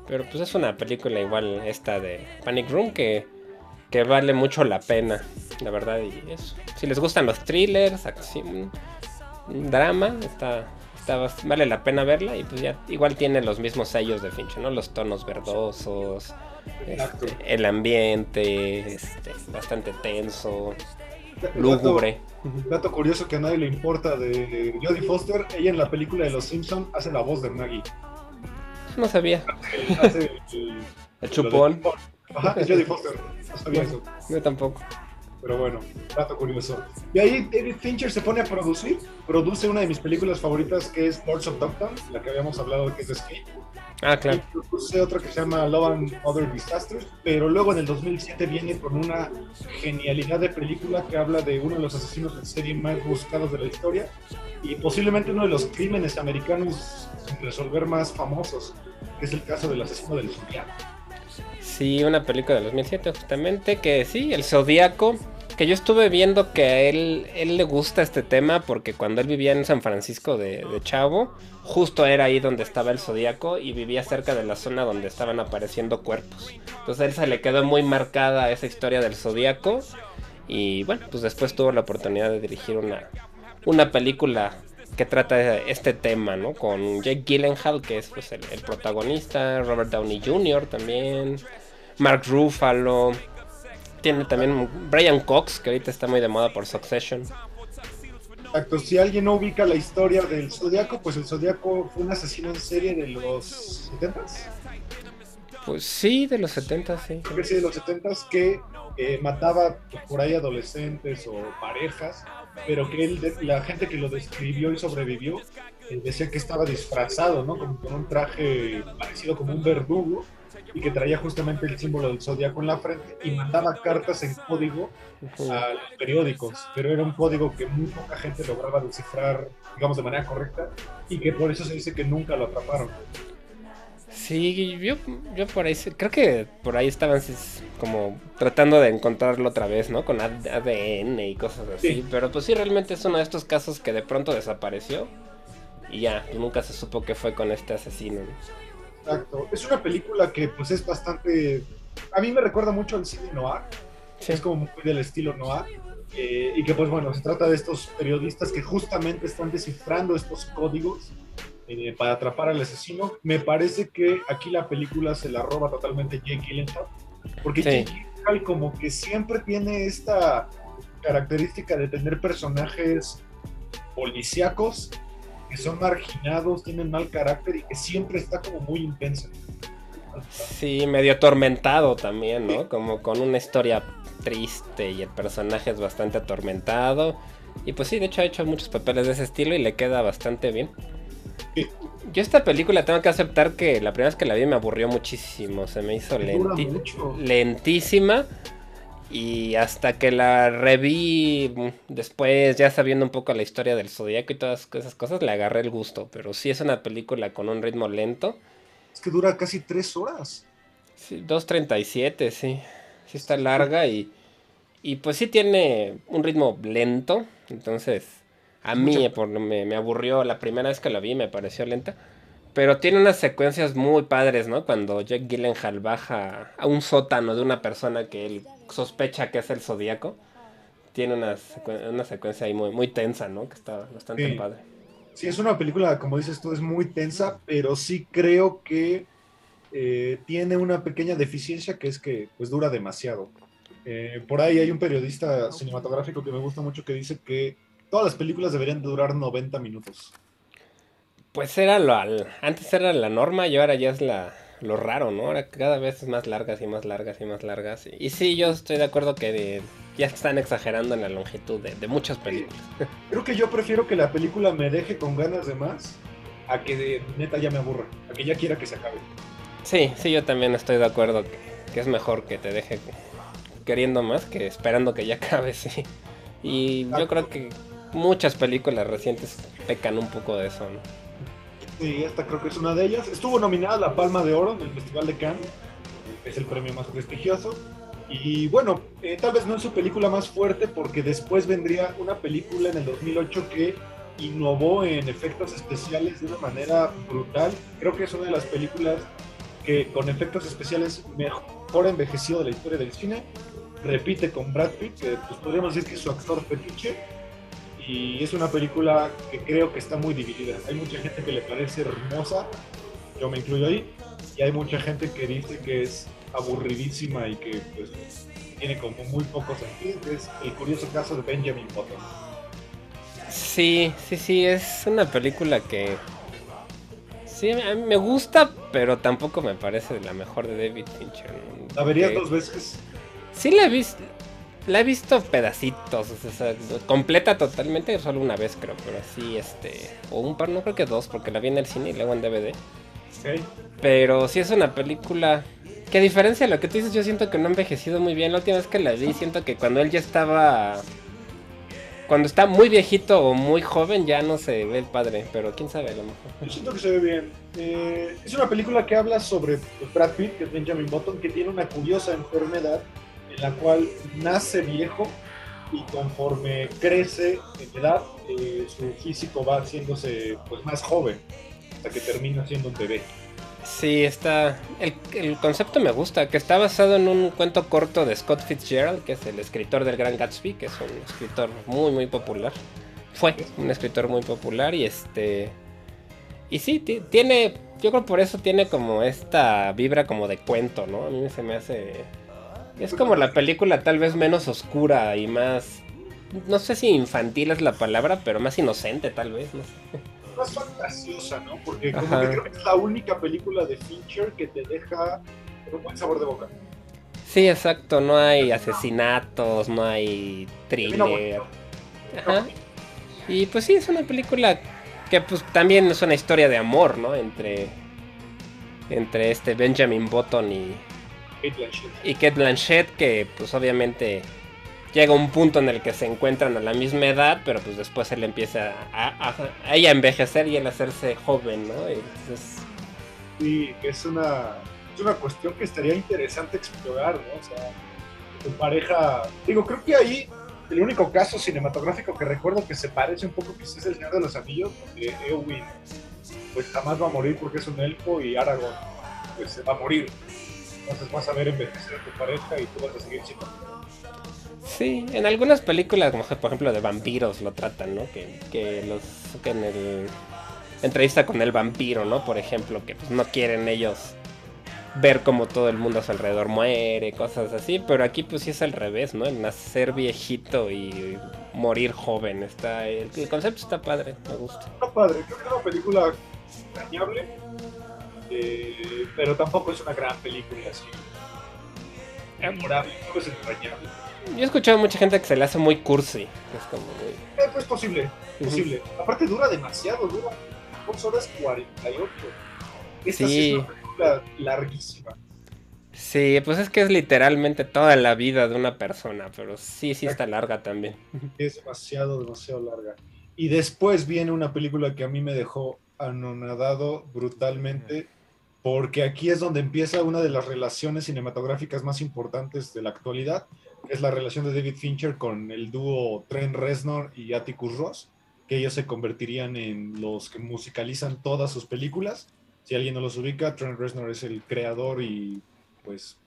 Pero pues es una película igual esta de Panic Room que, que vale mucho la pena, la verdad. Y eso. Si les gustan los thrillers, acción, drama, está, está vale la pena verla. Y pues ya igual tiene los mismos sellos de Finch, ¿no? Los tonos verdosos, este, el ambiente, este, bastante tenso, lúgubre. Dato curioso que a nadie le importa de Jodie Foster, ella en la película de Los Simpson hace la voz de Maggie. No sabía. Hace el, El chupón. Ajá, es Jodie Foster. No sabía eso. Yo tampoco. Pero bueno, dato curioso. Y ahí David Fincher se pone a producir. Produce una de mis películas favoritas que es Lords of Dogtown, la que habíamos hablado que es Escape. Ah, Y claro. produce otra que se llama Love and Other Disasters, pero luego en el 2007 viene con una genialidad de película que habla de uno de los asesinos en serie más buscados de la historia y posiblemente uno de los crímenes americanos sin resolver más famosos, que es el caso del asesino del Zodiaco. Sí, una película de 2007 justamente, que sí, el Zodíaco, que yo estuve viendo que a él, él le gusta este tema porque cuando él vivía en San Francisco de, de Chavo, justo era ahí donde estaba el Zodíaco y vivía cerca de la zona donde estaban apareciendo cuerpos. Entonces a él se le quedó muy marcada esa historia del Zodíaco y bueno, pues después tuvo la oportunidad de dirigir una, una película que trata este tema, ¿no? Con Jake Gyllenhaal, que es pues, el, el protagonista, Robert Downey Jr. también, Mark Ruffalo, tiene también Brian Cox, que ahorita está muy de moda por Succession. Exacto, si alguien no ubica la historia del Zodíaco, pues el Zodíaco fue un asesino en serie de los 70s, Pues sí, de los 70, sí. creo que sí, de los 70s, que eh, mataba por ahí adolescentes o parejas, pero que él, la gente que lo describió y sobrevivió eh, decía que estaba disfrazado, ¿no? Como con un traje parecido como un verdugo y que traía justamente el símbolo del Zodíaco en la frente y mandaba cartas en código a los periódicos, pero era un código que muy poca gente lograba descifrar, digamos, de manera correcta, y que por eso se dice que nunca lo atraparon. Sí, yo, yo por ahí, creo que por ahí estaban como tratando de encontrarlo otra vez, ¿no? Con AD- ADN y cosas así. Sí. Pero pues sí, realmente es uno de estos casos que de pronto desapareció. Y ya, nunca se supo qué fue con este asesino. ¿no? Exacto. Es una película que pues es bastante... A mí me recuerda mucho al cine noir, Sí. es como muy del estilo noir, eh, y que pues bueno, se trata de estos periodistas que justamente están descifrando estos códigos eh, para atrapar al asesino. Me parece que aquí la película se la roba totalmente Jake Gyllenhaal, porque Sí. Jake Gyllenhaal como que siempre tiene esta característica de tener personajes policíacos que son marginados, tienen mal carácter y que siempre está como muy intensa. Sí, medio atormentado también, ¿no? Como con una historia triste y el personaje es bastante atormentado. Y pues sí, de hecho ha hecho muchos papeles de ese estilo y le queda bastante bien. Sí. Yo esta película tengo que aceptar que la primera vez que la vi me aburrió muchísimo, se me hizo lenti- mucho. lentísima. Y hasta que la reví después, ya sabiendo un poco la historia del zodiaco y todas esas cosas, le agarré el gusto. Pero sí es una película con un ritmo lento. Es que dura casi tres horas. Sí, 2.37, sí. Sí está larga y, y pues sí tiene un ritmo lento. Entonces, a mí por, me, me aburrió la primera vez que la vi, me pareció lenta. Pero tiene unas secuencias muy padres, ¿no? Cuando Jack Gyllenhaal baja a un sótano de una persona que él sospecha que es el Zodíaco. Tiene una, una secuencia ahí muy, muy tensa, ¿no? Que está bastante Sí. padre. Sí, es una película, como dices tú, es muy tensa, pero sí creo que eh, tiene una pequeña deficiencia que es que pues dura demasiado. Eh, por ahí hay un periodista cinematográfico que me gusta mucho que dice que todas las películas deberían durar 90 minutos. Pues era lo al- antes era la norma y ahora ya es la lo raro, ¿no? Ahora cada vez es más largas y más largas y más largas. Y sí, yo estoy de acuerdo que de- ya están exagerando en la longitud de, de muchas películas. Creo que yo prefiero que la película me deje con ganas de más a que de- neta ya me aburra, a que ya quiera que se acabe. Sí, sí, yo también estoy de acuerdo que, que es mejor que te deje queriendo más que esperando que ya acabe, sí. Y yo creo que muchas películas recientes pecan un poco de eso, ¿no? Sí, esta creo que es una de ellas. Estuvo nominada a la Palma de Oro en el Festival de Cannes, es el premio más prestigioso. Y bueno, eh, tal vez no es su película más fuerte porque después vendría una película en el 2008 que innovó en efectos especiales de una manera brutal. Creo que es una de las películas que con efectos especiales mejor envejeció de la historia del cine. Repite con Brad Pitt, que pues, podríamos decir que es su actor fetiche y es una película que creo que está muy dividida. Hay mucha gente que le parece hermosa, yo me incluyo ahí, y hay mucha gente que dice que es aburridísima y que pues, tiene como muy poco sentido, que es el curioso caso de Benjamin Button. Sí, sí, sí, es una película que... Sí, a mí me gusta, pero tampoco me parece la mejor de David Fincher. La verías dos veces. Sí la he visto, la he visto pedacitos, o sea, completa totalmente, solo una vez creo, pero sí, este, o un par, no creo que dos, porque la vi en el cine y luego en DVD. ¿ok? Pero sí es una película que a diferencia de lo que tú dices, yo siento que no ha envejecido muy bien. La última vez que la vi, siento que cuando él ya estaba... Cuando está muy viejito o muy joven ya no se ve el padre, pero quién sabe a lo mejor. Yo siento que se ve bien. Eh, es una película que habla sobre Brad Pitt, que es Benjamin Button, que tiene una curiosa enfermedad en la cual nace viejo y conforme crece en edad, eh, su físico va haciéndose pues, más joven, hasta que termina siendo un bebé. Sí, está. El, el concepto me gusta, que está basado en un cuento corto de Scott Fitzgerald, que es el escritor del Gran Gatsby, que es un escritor muy, muy popular. Fue un escritor muy popular y este. Y sí, ti- tiene. Yo creo por eso tiene como esta vibra como de cuento, ¿no? A mí se me hace. Es como la película tal vez menos oscura y más... No sé si infantil es la palabra, pero más inocente tal vez. No sé. Más fantasiosa, ¿no? Porque como que creo que es la única película de Fincher que te deja con un buen sabor de boca. Sí, exacto, no hay asesinatos, no hay thriller. Ajá. Y pues sí, es una película que pues también es una historia de amor, ¿no? Entre entre este Benjamin Button y, Kate Blanchett. y Kate Blanchett, que pues obviamente llega un punto en el que se encuentran a la misma edad, pero pues después él empieza a, a- a ella envejecer y él hacerse joven, ¿no? Entonces, Sí, que es una, es una cuestión que estaría interesante explorar, ¿no? O sea, tu pareja. Digo, creo que ahí el único caso cinematográfico que recuerdo que se parece un poco quizás es el Señor de los Anillos, donde Eowyn pues jamás va a morir porque es un elfo y Aragorn pues se va a morir. Entonces vas a ver envejecer a tu pareja y tú vas a seguir siendo. Sí, en algunas películas, como por ejemplo de vampiros, lo tratan, ¿no? Que, que los que en el entrevista con el vampiro, ¿no? Por ejemplo, que pues no quieren ellos ver cómo todo el mundo a su alrededor muere, cosas así, pero aquí pues sí es al revés, ¿no? El nacer viejito y morir joven, está el, el concepto está padre, me gusta. Está padre, creo que es una película entrañable, eh, pero tampoco es una gran película así. Memorable, no es entrañable. Yo he escuchado a mucha gente que se le hace muy cursi, es como muy... Eh, pues posible, posible. Aparte dura demasiado, dura 2 horas 48. Esta sí, Sí. es una película larguísima. Sí, pues es que es literalmente toda la vida de una persona, pero sí, sí está larga también. Es demasiado, demasiado larga. Y después viene una película que a mí me dejó anonadado brutalmente, porque aquí es donde empieza una de las relaciones cinematográficas más importantes de la actualidad, es la relación de David Fincher con el dúo Trent Reznor y Atticus Ross, que ellos se convertirían en los que musicalizan todas sus películas. Si alguien no los ubica, Trent Reznor es el creador y pues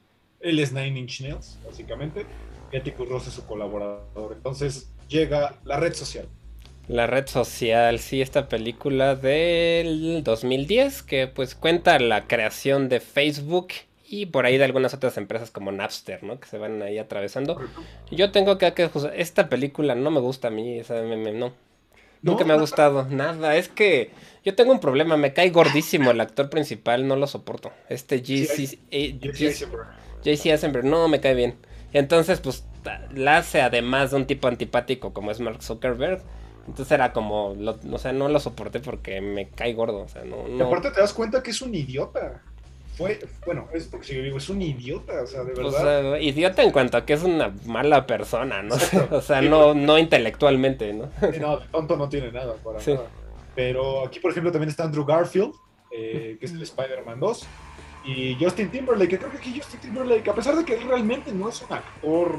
él es Nine Inch Nails, básicamente, y Atticus Ross es su colaborador. Entonces llega la red social. La red social, sí, esta película del 2010 que pues cuenta la creación de Facebook y por ahí de algunas otras empresas como Napster, ¿no? Que se van ahí atravesando. Yo tengo que, que juzgar- esta película no me gusta a mí, esa me- me- no. Nunca me ha gustado, nada. Es que yo tengo un problema, me cae gordísimo el actor principal, no lo soporto. Este. JC Eisenberg no me cae bien. Entonces, pues, la hace además de un tipo antipático como es Mark Zuckerberg. Entonces era como, lo- o sea, no lo soporté porque me cae gordo. O sea, no, Y aparte te das cuenta que es un idiota. Fue, bueno, es porque si yo digo, es un idiota, o sea, de O verdad. sea, idiota en cuanto a que es una mala persona, ¿no? Exacto. o sea, no, no intelectualmente, ¿no? No, tonto no tiene nada, para Sí. nada. Pero aquí, por ejemplo, también está Andrew Garfield, eh, que es el Spider-Man 2, y Justin Timberlake, que creo que aquí Justin Timberlake, a pesar de que él realmente no es un actor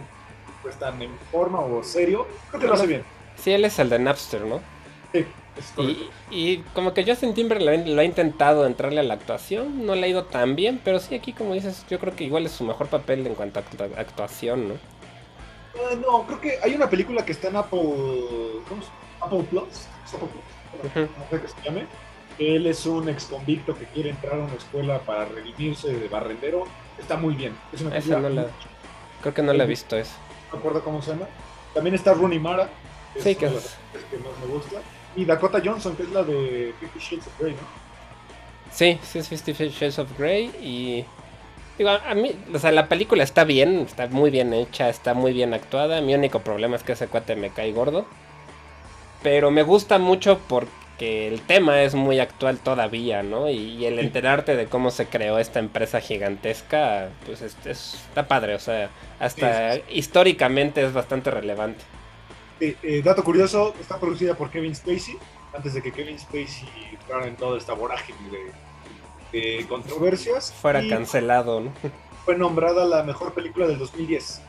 pues tan en forma o serio, creo que lo hace bien. Sí, él es el de Napster, ¿no? Sí, es correcto. Y, y como que Justin Timberlake lo ha intentado entrarle a la actuación, no le ha ido tan bien, pero sí aquí como dices, yo creo que igual es su mejor papel en cuanto a actua- actuación, ¿no? Ah, no, creo que hay una película que está en Apple. ¿Cómo se Apple Plus. ¿Es Apple Plus? No sé qué se llame. Él es un ex convicto que quiere entrar a una escuela para redimirse de barrendero. Está muy bien. Es una película. no la- Creo que no la he visto eso. No me acuerdo cómo se llama. También está Rooney Mara. Que Sí, es que una de es- las actrices que más me gusta. Y Dakota Johnson, que es la de Fifty Shades of Grey, ¿no? Sí, sí es Fifty Shades of Grey y... Digo, a mí, o sea, la película está bien, está muy bien hecha, está muy bien actuada. Mi único problema es que ese cuate me cae gordo. Pero me gusta mucho porque el tema es muy actual todavía, ¿no? Y, y el enterarte de cómo se creó esta empresa gigantesca, pues es- es- está padre, o sea, hasta Sí, históricamente es bastante relevante. Eh, eh, dato curioso, está producida por Kevin Spacey, antes de que Kevin Spacey entrara en toda esta vorágine de, de controversias. Fuera y cancelado, ¿no? Fue nombrada la mejor película del 2010.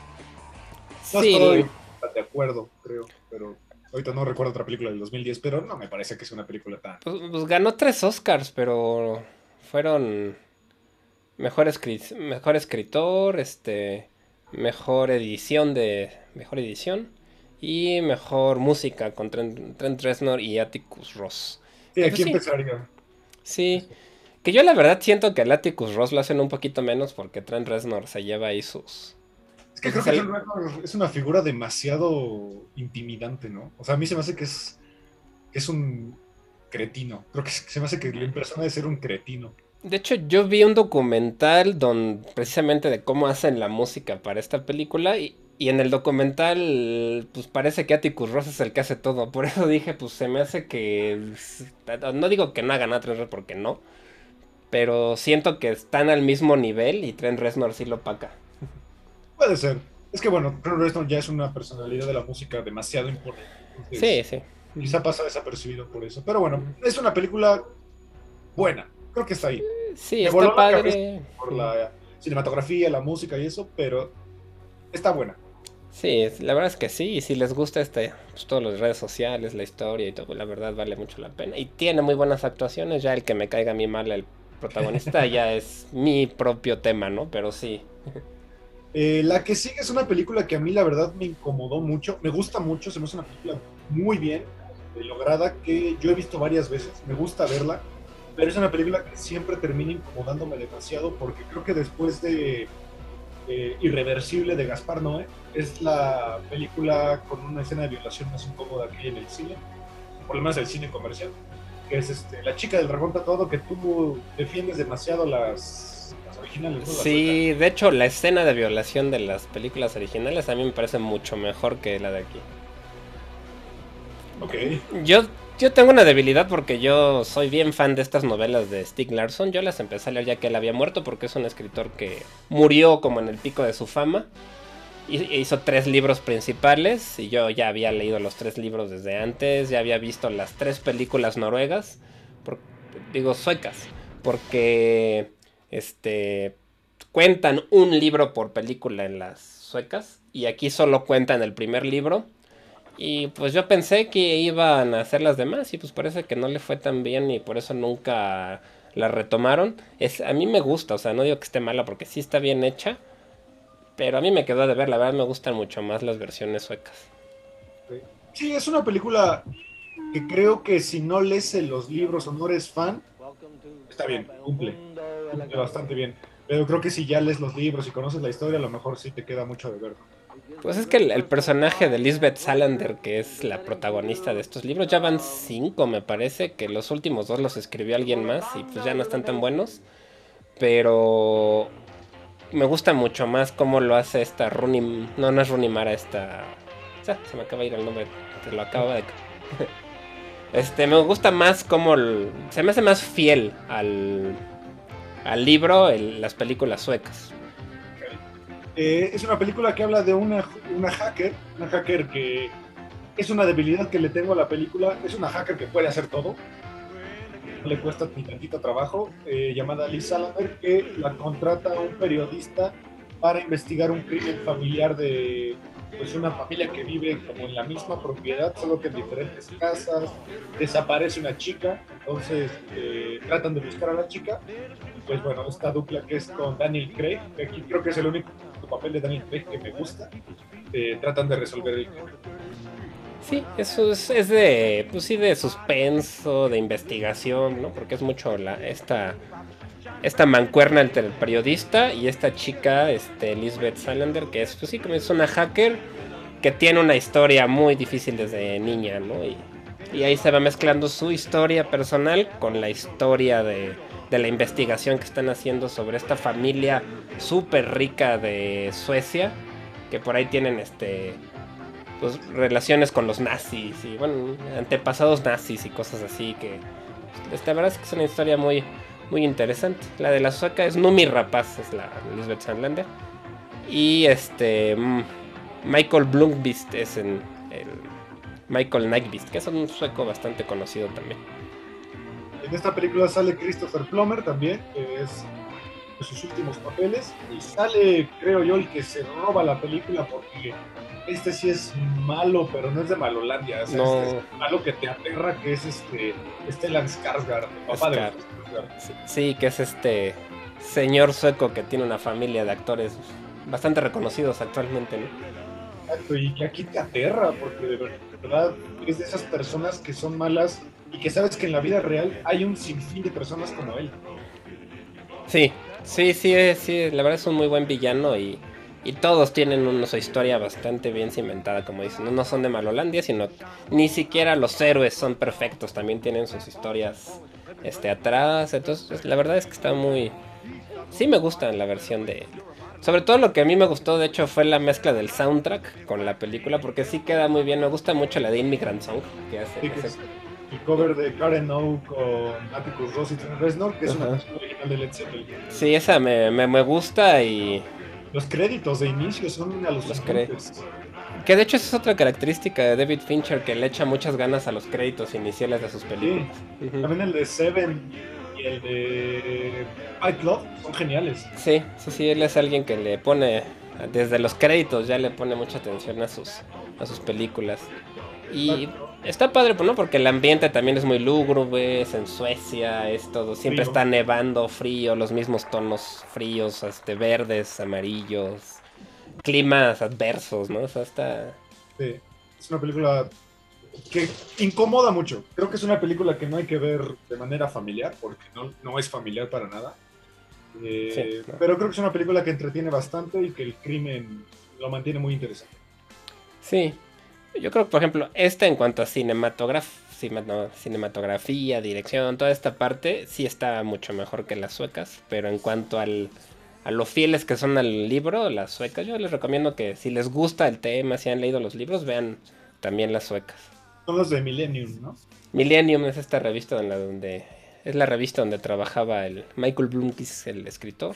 No Sí, estoy de acuerdo, creo, pero ahorita no recuerdo otra película del 2010, pero no me parece que sea una película tan... Pues, pues ganó tres Oscars, pero fueron mejor, mejor escritor, este, mejor edición de mejor edición y mejor música con Trent, Trent Reznor y Atticus Ross. Sí, Pues aquí sí. empezaría. Sí, que yo la verdad siento que el Atticus Ross lo hacen un poquito menos porque Trent Reznor se lleva ahí sus Es que creo que Trent Reznor es una figura demasiado intimidante, ¿no? O sea, a mí se me hace que es, que es un cretino. Creo que se me hace que la persona de ser un cretino. De hecho, yo vi un documental don, precisamente de cómo hacen la música para esta película y, y en el documental pues parece que Atticus Ross es el que hace todo. Por eso dije, pues se me hace que... No digo que no haga nada Trent Reznor porque no. Pero siento que están al mismo nivel y Trent Reznor sí lo paca. Puede ser. Es que bueno, Trent Reznor ya es una personalidad de la música demasiado importante. Entonces, Sí, sí. Quizá pasa desapercibido por eso. Pero bueno, es una película buena. Creo que está ahí. Sí, Me está padre. Por la cinematografía, la música y eso, pero está buena. Sí, la verdad es que sí, y si les gusta este, pues todas las redes sociales, la historia y todo, la verdad vale mucho la pena. Y tiene muy buenas actuaciones, ya el que me caiga a mí mal el protagonista ya es mi propio tema, ¿no? Pero sí. Eh, la que sigue es una película que a mí la verdad me incomodó mucho. Me gusta mucho, se me hace una película muy bien eh, lograda que yo he visto varias veces. Me gusta verla, pero es una película que siempre termina incomodándome demasiado porque creo que después de eh, Irreversible de Gaspar Noé es la película con una escena de violación más incómoda que hay en el cine, por lo menos el cine comercial, que es este, La chica del dragón tatuado que tú defiendes demasiado las, las originales. ¿no? Las Sí, de hecho la escena de violación de las películas originales a mí me parece mucho mejor que la de aquí. Ok. Yo, yo tengo una debilidad porque yo soy bien fan de estas novelas de Stieg Larsson. Yo las empecé a leer ya que él había muerto porque es un escritor que murió como en el pico de su fama. E Hizo tres libros principales y yo ya había leído los tres libros desde antes, ya había visto las tres películas noruegas, digo suecas, porque este cuentan un libro por película en las suecas y aquí solo cuentan el primer libro y pues yo pensé que iban a hacer las demás y pues parece que no le fue tan bien y por eso nunca la retomaron. Es, a mí me gusta, o sea, no digo que esté mala porque sí está bien hecha, pero a mí me quedó de ver, la verdad me gustan mucho más las versiones suecas. Sí, es una película que creo que si no lees los libros o no eres fan, está bien, cumple, bastante bien. Pero creo que si ya lees los libros y conoces la historia, a lo mejor sí te queda mucho de ver. Pues es que el, personaje de Lisbeth Salander, que es la protagonista de estos libros, ya van cinco, me parece, que los últimos dos los escribió alguien más y pues ya no están tan buenos. Pero me gusta mucho más cómo lo hace esta Rooney, no, no es Rooney Mara, esta... se me acaba de ir el nombre, te lo acabo de... Este, me gusta más cómo... se me hace más fiel al, al libro las películas suecas. Eh, es una película que habla de una, una hacker, una hacker que es una debilidad que le tengo a la película. Es una hacker que puede hacer todo. No le cuesta ni tantito trabajo. eh, llamada Liz Salander, que la contrata a un periodista para investigar un crimen familiar de pues, una familia que vive como en la misma propiedad, solo que en diferentes casas. Desaparece una chica, entonces eh, tratan de buscar a la chica. Pues bueno, esta dupla que es con Daniel Craig, que aquí creo que es el único papel de Daniel Craig que me gusta. eh, tratan de resolver el. Sí, eso es, es de, pues sí, de suspenso, de investigación, ¿no? Porque es mucho la, esta, esta mancuerna entre el periodista y esta chica, este, Lisbeth Salander, que es, pues sí, como es una hacker que tiene una historia muy difícil desde niña, ¿no? Y, y ahí se va mezclando su historia personal con la historia de, de la investigación que están haciendo sobre esta familia súper rica de Suecia, que por ahí tienen este pues, relaciones con los nazis y bueno, antepasados nazis y cosas así que esta verdad es que es una historia muy muy interesante. La de la sueca es Numi Rapaz, es la Lisbeth Sandlander. Y este mm, Michael Blomqvist es en el Michael Nyqvist, que es un sueco bastante conocido también. En esta película sale Christopher Plummer también, que es de sus últimos papeles. Y sale, creo yo, el que se roba la película porque este sí es malo, pero no es de Malolandia. o sea, No. este es malo que te aterra, que es este Stellan Skarsgård, el papá de Skarsgård. Sí, sí, que es este señor sueco que tiene una familia de actores bastante reconocidos actualmente, ¿no? Exacto, y que aquí te aterra, porque de verdad es de esas personas que son malas y que sabes que en la vida real hay un sinfín de personas como él. Sí, sí, sí, sí, la verdad es un muy buen villano y, Y todos tienen una su historia bastante bien cimentada, como dicen. No, no son de Malolandia, sino ni siquiera los héroes son perfectos. También tienen sus historias este, atrás. Entonces, la verdad es que está muy... Sí me gusta la versión de... Sobre todo lo que a mí me gustó, de hecho, fue la mezcla del soundtrack con la película, porque sí queda muy bien. Me gusta mucho la de Immigrant Song que hace. Sí, que es el cover de Karen O con Atticus Ross y Trent Reznor, que es una Ajá. canción original de Led Zeppelin. Sí, esa me, me, me gusta y... Los créditos de inicio son alucinantes. Que de hecho esa es otra característica de David Fincher, que le echa muchas ganas a los créditos iniciales de sus películas. También el de Seven y el de Fight Club son geniales. Sí, sí, sí, él es alguien que le pone, desde los créditos ya le pone mucha atención a sus, a sus películas. Y está padre, pues, ¿no? Porque el ambiente también es muy lúgubre, es en Suecia, es todo, siempre Frío. está nevando, frío, los mismos tonos fríos, este, verdes, amarillos, climas adversos, ¿no? O sea, está... Sí, es una película que incomoda mucho. Creo que es una película que no hay que ver de manera familiar, porque no, no es familiar para nada. Eh, Sí, no. Pero creo que es una película que entretiene bastante y que el crimen lo mantiene muy interesante. Sí, yo creo que por ejemplo, esta en cuanto a cinematograf no, cinematografía, dirección, toda esta parte sí está mucho mejor que las suecas, pero en cuanto al, a lo fieles que son al libro, las suecas, yo les recomiendo que si les gusta el tema, si han leído los libros, vean también las suecas. Son de Millennium, ¿no? Millennium es esta revista en la donde es la revista donde trabajaba el Michael Blumkis, el escritor.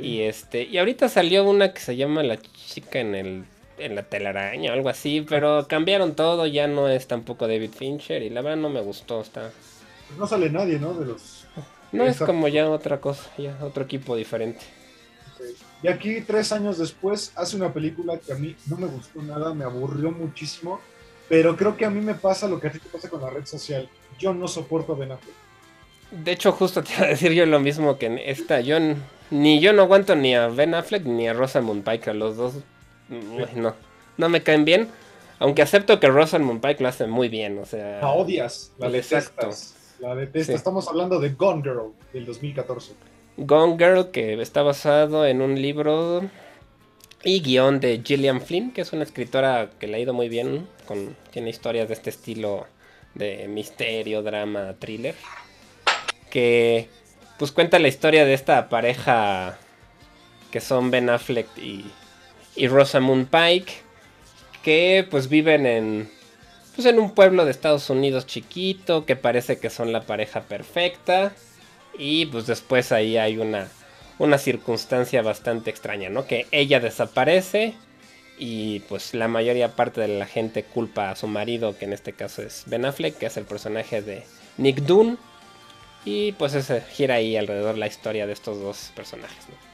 Y este, y ahorita salió una que se llama La chica en el en la telaraña o algo así, pero cambiaron todo, ya no es tampoco David Fincher y la verdad no me gustó, está No sale nadie, ¿no? De los. no es como ya otra cosa, ya otro equipo diferente. Y aquí, tres años después, hace una película que a mí no me gustó nada, me aburrió muchísimo, pero creo que a mí me pasa lo que a ti te pasa con la red social. Yo no soporto a Ben Affleck. De hecho, justo te iba a decir yo lo mismo que en esta, yo ni yo no aguanto ni a Ben Affleck ni a Rosamund Pike, a los dos uy, no, no me caen bien, aunque acepto que Rosamund Pike lo hace muy bien, o sea, La odias, la Exacto. detestas. La detestas. Sí. Estamos hablando de Gone Girl del 2014. Gone Girl, que está basado en un libro y guion de Gillian Flynn, que es una escritora que le ha ido muy bien, con, tiene historias de este estilo de misterio, drama, thriller, que pues cuenta la historia de esta pareja que son Ben Affleck y, y Rosamund Pike, que pues viven en, pues en un pueblo de Estados Unidos chiquito, que parece que son la pareja perfecta. Y pues después ahí hay una, una circunstancia bastante extraña, ¿no? Que ella desaparece y pues la mayoría parte de la gente culpa a su marido, que en este caso es Ben Affleck, que es el personaje de Nick Dunn. Y pues ese gira ahí alrededor la historia de estos dos personajes, ¿no?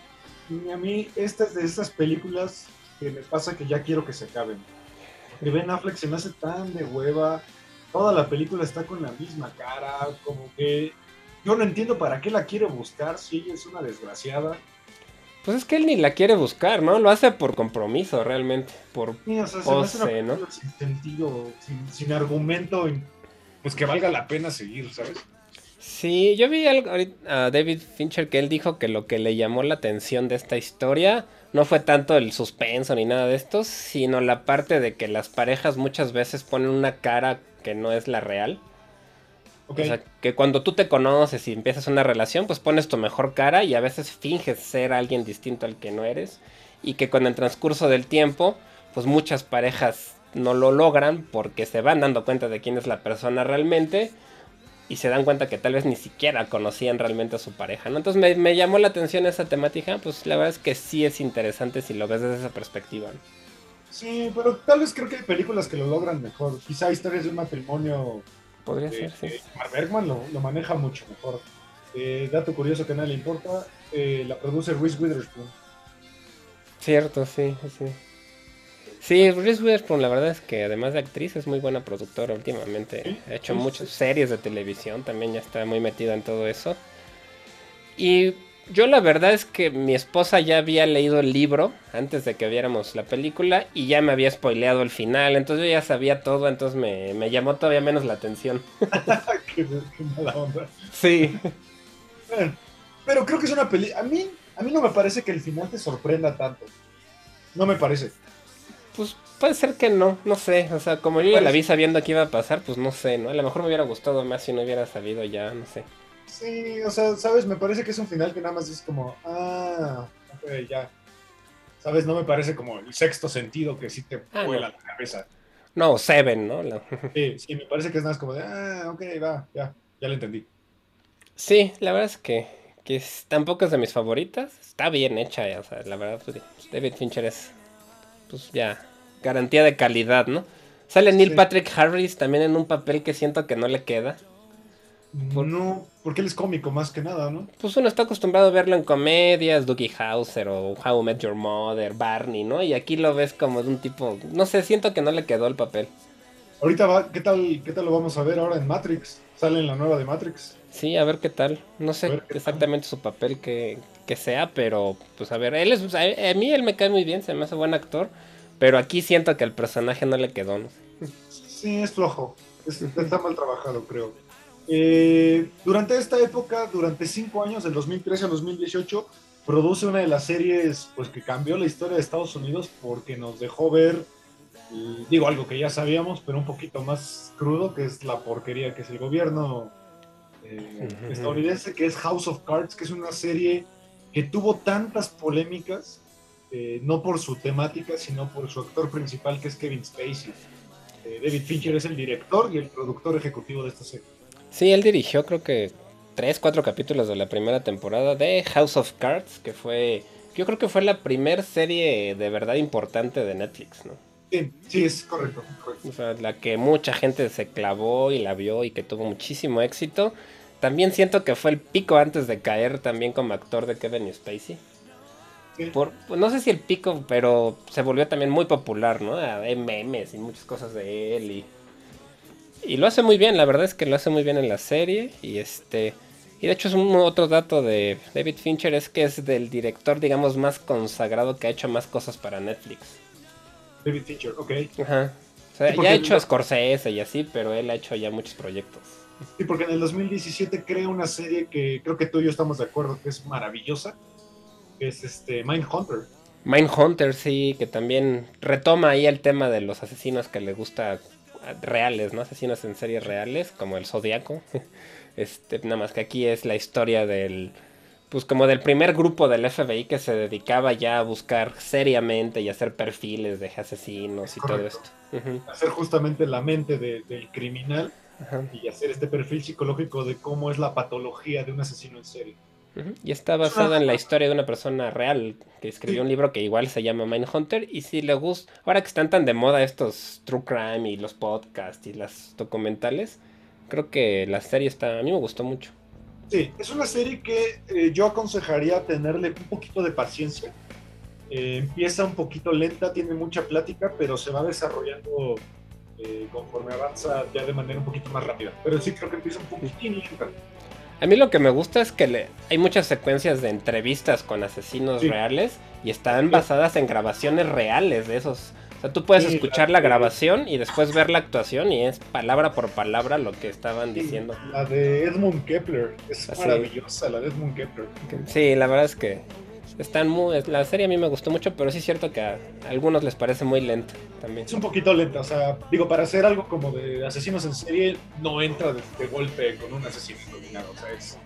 A mí, esta es de estas películas que me pasa que ya quiero que se acaben. Porque Ben Affleck se me hace tan de hueva. Toda la película está con la misma cara. Como que yo no entiendo para qué la quiere buscar si ella es una desgraciada. Pues es que él ni la quiere buscar, ¿no? Lo hace por compromiso realmente, por Sí, o sea, se me hace una Pose, ¿no? película sin sentido, sin, sin argumento, y, pues que valga la pena seguir, ¿sabes? Sí, yo vi algo a David Fincher que él dijo que lo que le llamó la atención de esta historia no fue tanto el suspenso ni nada de esto, sino la parte de que las parejas muchas veces ponen una cara que no es la real. O sea, que cuando tú te conoces y empiezas una relación, pues pones tu mejor cara y a veces finges ser alguien distinto al que no eres. Y que con el transcurso del tiempo, pues muchas parejas no lo logran porque se van dando cuenta de quién es la persona realmente y se dan cuenta que tal vez ni siquiera conocían realmente a su pareja, ¿no? Entonces me, me llamó la atención esa temática, pues la verdad es que sí es interesante si lo ves desde esa perspectiva. ¿no? sí, pero tal vez creo que hay películas que lo logran mejor. Quizá historias de un matrimonio Podría de, ser, sí. Ingmar Bergman lo, lo maneja mucho mejor. Eh, dato curioso que a nadie le importa, eh, la produce Reese Witherspoon. Cierto, sí, sí. Sí, Reese Witherspoon, la verdad es que además de actriz es muy buena productora últimamente. Sí, Ha hecho muchas series de televisión, también ya está muy metida en todo eso. Y yo la verdad es que mi esposa ya había leído el libro antes de que viéramos la película y ya me había spoileado el final, entonces yo ya sabía todo, entonces me, me llamó todavía menos la atención. qué, qué mala onda. Sí. Bueno, pero creo que es una peli. A mí, a mí no me parece que el final te sorprenda tanto. No me parece. Pues puede ser que no, no sé. O sea, como yo ya la vi sabiendo que iba a pasar, pues no sé, ¿no? A lo mejor me hubiera gustado más si no hubiera sabido ya, no sé. Sí, o sea, sabes, me parece que es un final que nada más es como, ah, ok, ya. Sabes, no me parece como el sexto sentido que sí te Ah, vuela no. la cabeza. No, Seven, ¿no? La- Sí, sí, me parece que es nada más como de, ah, ok, va, ya, ya lo entendí. Sí, la verdad es que, que es- tampoco es de mis favoritas. Está bien hecha, o sea, la verdad, pues, David Fincher es, pues ya, garantía de calidad, ¿no? Sale Neil Sí. Patrick Harris también en un papel que siento que no le queda. Por- No, porque él es cómico más que nada, ¿no? Pues uno está acostumbrado a verlo en comedias, Doogie Howser o How I Met Your Mother, Barney, ¿no? Y aquí lo ves como de un tipo, no sé, siento que no le quedó el papel. Ahorita va, ¿qué tal, qué tal lo vamos a ver ahora en Matrix? Sale en la nueva de Matrix. Sí, a ver qué tal. No sé tal. exactamente su papel que, que sea, pero pues a ver, él es, a, a mí él me cae muy bien, se me hace buen actor, pero aquí siento que el personaje no le quedó, ¿no? Sí, es flojo. Es- está mal trabajado, creo. Eh, durante esta época, durante cinco años, del 2013 al 2018, produce una de las series pues, que cambió la historia de Estados Unidos porque nos dejó ver, eh, digo algo que ya sabíamos, pero un poquito más crudo, que es la porquería que es el gobierno eh, estadounidense, que es House of Cards, que es una serie que tuvo tantas polémicas, eh, no por su temática, sino por su actor principal, que es Kevin Spacey. Eh, David Fincher es el director y el productor ejecutivo de esta serie. Sí, él dirigió creo que tres, cuatro capítulos de la primera temporada de House of Cards, que fue, yo creo que fue la primera serie de verdad importante de Netflix, ¿no? Sí, sí, es correcto. correcto. O sea, la que mucha gente se clavó y la vio y que tuvo muchísimo éxito. También siento que fue el pico antes de caer también como actor de Kevin Spacey. Sí. Por, pues, no sé si el pico, pero se volvió también muy popular, ¿no? Hay memes y muchas cosas de él y... Y lo hace muy bien, la verdad es que lo hace muy bien en la serie y este... Y de hecho es un otro dato de David Fincher, es que es del director, digamos, más consagrado que ha hecho más cosas para Netflix. David Fincher, ok. Ajá. O sea, ya ha hecho Scorsese y así, pero él ha hecho ya muchos proyectos. Sí, porque en el 2017 crea una serie que creo que tú y yo estamos de acuerdo que es maravillosa, que es este Mindhunter. Mindhunter, sí, que también retoma ahí el tema de los asesinos que le gusta reales, ¿no? Asesinos en series reales, como el Zodíaco. Este, nada más que aquí es la historia del, pues como del primer grupo del FBI que se dedicaba ya a buscar seriamente y hacer perfiles de asesinos y todo esto. Hacer justamente la mente de- del criminal ajá, y hacer este perfil psicológico de cómo es la patología de un asesino en serie. Y está basada en la historia de una persona real que escribió un libro que igual se llama Mindhunter. Y si le gusta, ahora que están tan de moda estos true crime y los podcasts y las documentales, creo que la serie está, a mí me gustó mucho. Sí, es una serie que eh, yo aconsejaría tenerle un poquito de paciencia. Eh, empieza un poquito lenta, tiene mucha plática, pero se va desarrollando eh, conforme avanza ya de manera un poquito más rápida. Pero sí creo que empieza un poquitín lenta. A mí lo que me gusta es que le- hay muchas secuencias de entrevistas con asesinos Sí. reales y están Sí. basadas en grabaciones reales de esos. O sea, tú puedes Sí, escuchar la- la grabación y después ver la actuación y es palabra por palabra lo que estaban diciendo. La de Edmund Kepler es Ah, sí. maravillosa, la de Edmund Kepler. Sí, la verdad es que están muy... La serie a mí me gustó mucho, pero sí es cierto que a algunos les parece muy lenta también. Es un poquito lenta, o sea, digo, para hacer algo como de asesinos en serie, no entra de, de golpe con un asesino dominado, o sea, es,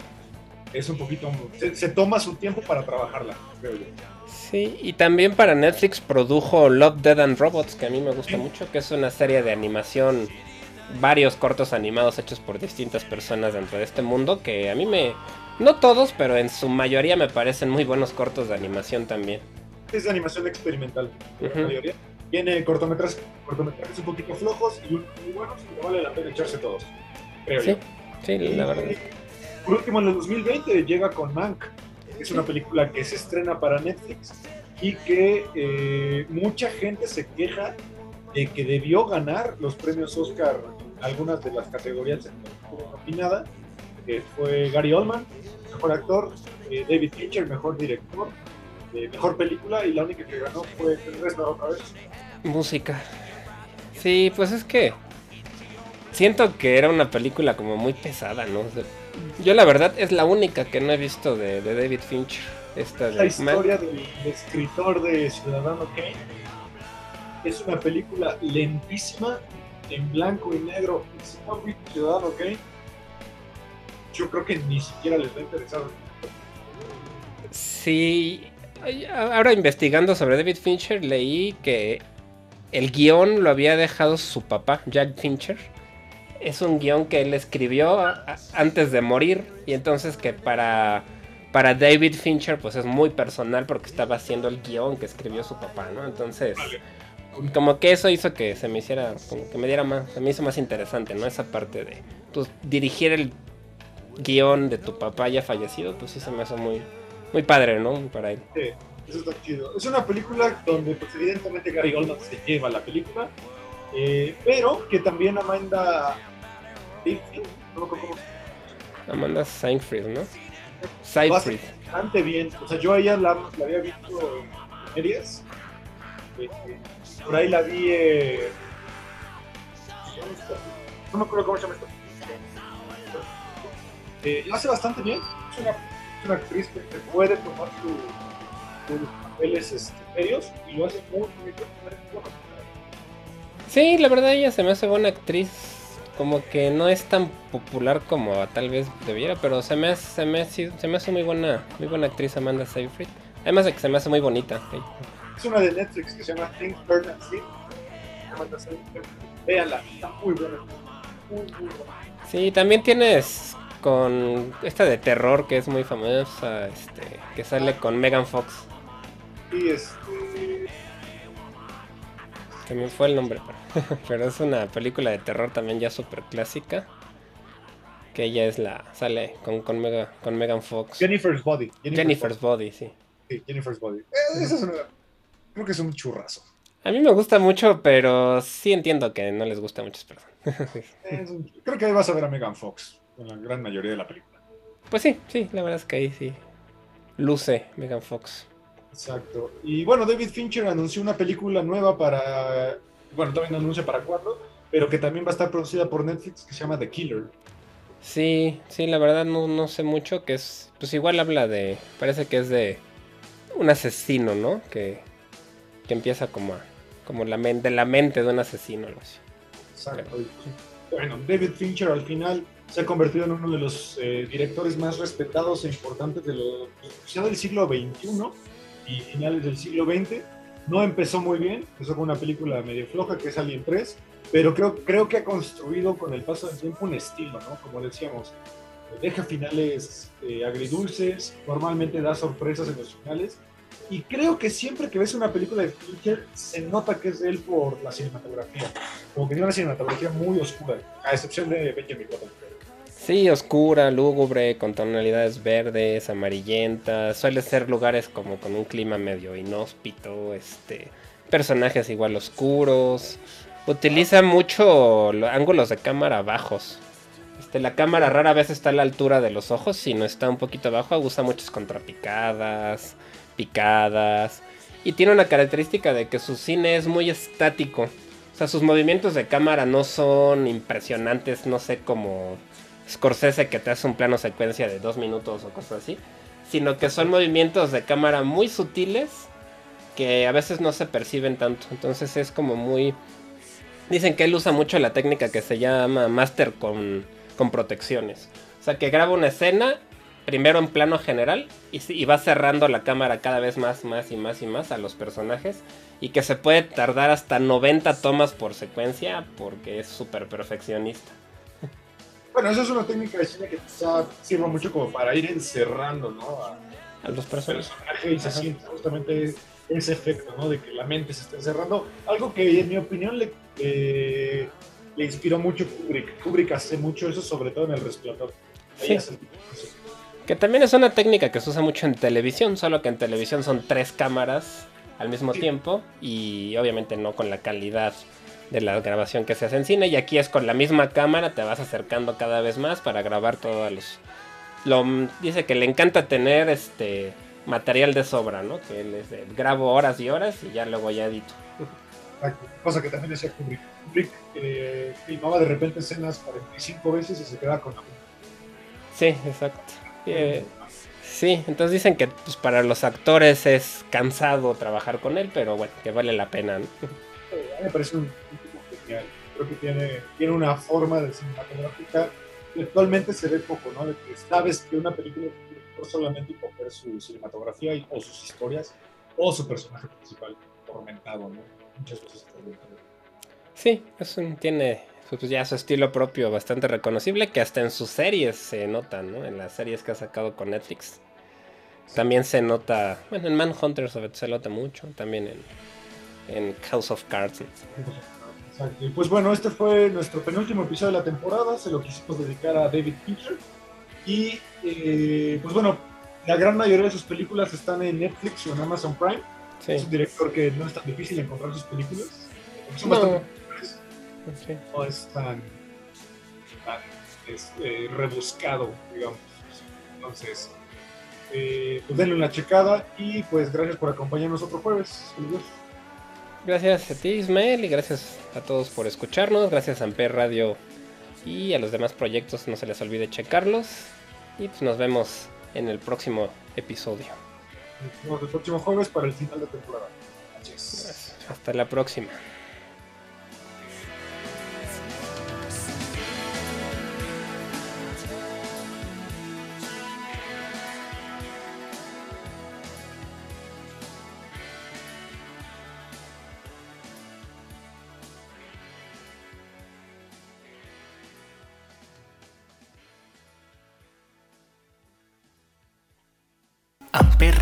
es un poquito, se, se toma su tiempo para trabajarla, creo yo. Sí, y también para Netflix produjo Love, Dead and Robots, que a mí me gusta Sí. mucho, que es una serie de animación, varios cortos animados hechos por distintas personas dentro de este mundo, que a mí me... No todos, pero en su mayoría me parecen muy buenos cortos de animación también. Es de animación experimental, la Ujú. mayoría. Tiene cortometrajes, cortometrajes un poquito flojos y muy buenos, y vale la pena echarse todos, creo Sí, yo. sí, la verdad. Por último, en el 2020 llega con Mank, que es una película que se estrena para Netflix y que eh, mucha gente se queja de que debió ganar los premios Oscar en algunas de las categorías en las que nominada, que fue Gary Oldman, mejor actor, eh, David Fincher, mejor director, eh, mejor película y la única que ganó fue el otra vez. Música. Sí, pues es que siento que era una película como muy pesada, ¿no? O sea, yo la verdad es la única que no he visto de, de David Fincher. Esta Es la de historia del, del escritor de Ciudadano Kane. Es una película lentísima, en blanco y negro. Si no Ciudadano Kane, yo creo que ni siquiera les va a interesar. Sí, ahora investigando sobre David Fincher leí que el guion lo había dejado su papá, Jack Fincher. Es un guion que él escribió antes de morir y entonces que para, para David Fincher pues es muy personal porque estaba haciendo el guion que escribió su papá, ¿no? Entonces como que eso hizo que se me hiciera, como que me diera más, se me hizo más interesante, ¿no? Esa parte de pues, dirigir el guion de tu papá ya fallecido, pues sí se me hace muy, muy padre, ¿no? Para él. Sí, eso está chido. Es una película donde, pues, evidentemente, Gary Oldman se lleva la película, eh, pero que también Amanda. No me acuerdo cómo se Amanda Seyfried, ¿no? Seyfried. bastante bien. O sea, yo a ella la, la había visto en series. Eh, por ahí la vi. eh, no me acuerdo cómo se llama esta. Eh, lo hace bastante bien. Es una, es una actriz que que puede tomar su- sus papeles este, serios y lo hace muy, muy bien. Sí, la verdad ella se me hace buena actriz. Como que no es tan popular como tal vez debiera, pero se me hace, se me hace, se me hace muy buena, muy buena actriz Amanda Seyfried. Además de que se me hace muy bonita. Es una de Netflix que se llama Things Burn and Sleep. Amanda Seyfried. Véanla, está muy buena. Muy, muy buena. Sí, también tienes con esta de terror que es muy famosa, este, que sale con Megan Fox. Y este. Me fue el nombre, pero, pero es una película de terror también ya súper clásica. Que ella es la. sale con, con, Mega- con Megan Fox. Jennifer's Body. Jennifer's Body, sí. Sí, Jennifer's Body. Eh, esa es una. Creo que es un churrazo. A mí me gusta mucho, pero sí entiendo que no les gusta a muchas personas. Creo que ahí vas a ver a Megan Fox en la gran mayoría de la película. pues sí, sí, la verdad es que ahí sí. Luce Megan Fox. Exacto. Y bueno, David Fincher anunció una película nueva para. Bueno, no anuncia para cuándo, pero que también va a estar producida por Netflix que se llama The Killer. Sí, sí, la verdad no, no sé mucho, que es, pues igual habla de, parece que es de un asesino, ¿no? Que, que empieza como a, como la mente, de la mente de un asesino, algo así. Exacto. Bueno, David Fincher al final se ha convertido en uno de los eh, directores más respetados e importantes de lo, ya del siglo XXI y finales del siglo XX. No empezó muy bien, empezó con una película medio floja que es Alien 3, pero creo, creo que ha construido con el paso del tiempo un estilo, ¿no? Como decíamos, deja finales eh, agridulces, normalmente da sorpresas en los finales. Y creo que siempre que ves una película de Fincher, se nota que es de él por la cinematografía. Como que tiene una cinematografía muy oscura, a excepción de Benjamin Button. Sí, oscura, lúgubre, con tonalidades verdes, amarillentas. Suele ser lugares como con un clima medio inhóspito, este, personajes igual oscuros. Utiliza mucho lo- ángulos de cámara bajos. Este, la cámara rara vez está a la altura de los ojos, sino está un poquito abajo. Usa muchas contrapicadas, picadas. Y tiene una característica de que su cine es muy estático. O sea, sus movimientos de cámara no son impresionantes, no sé, como Scorsese que te hace un plano secuencia de dos minutos o cosas así. Sino que son movimientos de cámara muy sutiles que a veces no se perciben tanto. Entonces es como muy... Dicen que él usa mucho la técnica que se llama master con, con protecciones. O sea, que graba una escena primero en plano general y, y va cerrando la cámara cada vez más, más y más y más a los personajes. Y que se puede tardar hasta 90 tomas por secuencia porque es súper perfeccionista. Bueno, esa es una técnica de cine que quizá sirva mucho como para ir encerrando, ¿no? A A los personajes. personaje y se siente justamente ese efecto, ¿no? De que la mente se está encerrando. Algo que en mi opinión le, eh, le inspiró mucho Kubrick. Kubrick hace mucho eso, sobre todo en El Resplandor. Sí. hace. Que también es una técnica que se usa mucho en televisión, solo que en televisión son tres cámaras al mismo Sí. tiempo y obviamente no con la calidad de la grabación que se hace en cine. Y aquí es con la misma cámara, te vas acercando cada vez más para grabar todos los... Lo, dice que le encanta tener este material de sobra, ¿no? Que él es de, grabo horas y horas y ya luego ya edito. Exacto. Cosa que también decía Kubrick. Kubrick eh, filmaba de repente escenas 45 veces y se quedaba con la Sí, exacto. Eh, Sí, entonces dicen que pues, para los actores es cansado trabajar con él, pero bueno, que vale la pena. ¿no? Me parece un, un tipo genial. Creo que tiene, tiene una forma de cinematográfica que actualmente se ve poco, ¿no? De que sabes que una película director solamente por ver su cinematografía y- o sus historias o su personaje principal tormentado, ¿no? Muchas veces está bien. Sí, es un- tiene pues, ya su estilo propio bastante reconocible que hasta en sus series se nota, ¿no? En las series que ha sacado con Netflix. También se nota, bueno, en Manhunter sobre todo se nota mucho, también en, en House of Cards. Exacto. Y pues bueno, este fue nuestro penúltimo episodio de la temporada, se lo quisimos dedicar a David Fincher. Y eh, pues bueno, la gran mayoría de sus películas están en Netflix o en Amazon Prime. Sí, Es un director que no es tan difícil encontrar sus películas. Son No. bastante sí. no es tan, tan, es, eh, rebuscado, digamos. Entonces, eh, pues denle una checada y pues gracias por acompañarnos otro jueves. Saludos. Gracias a ti, Ismael, y gracias a todos por escucharnos. Gracias a Amper Radio y a los demás proyectos. No se les olvide checarlos. Y pues nos vemos en el próximo episodio. Nos vemos el próximo jueves para el final de temporada. Hasta la próxima.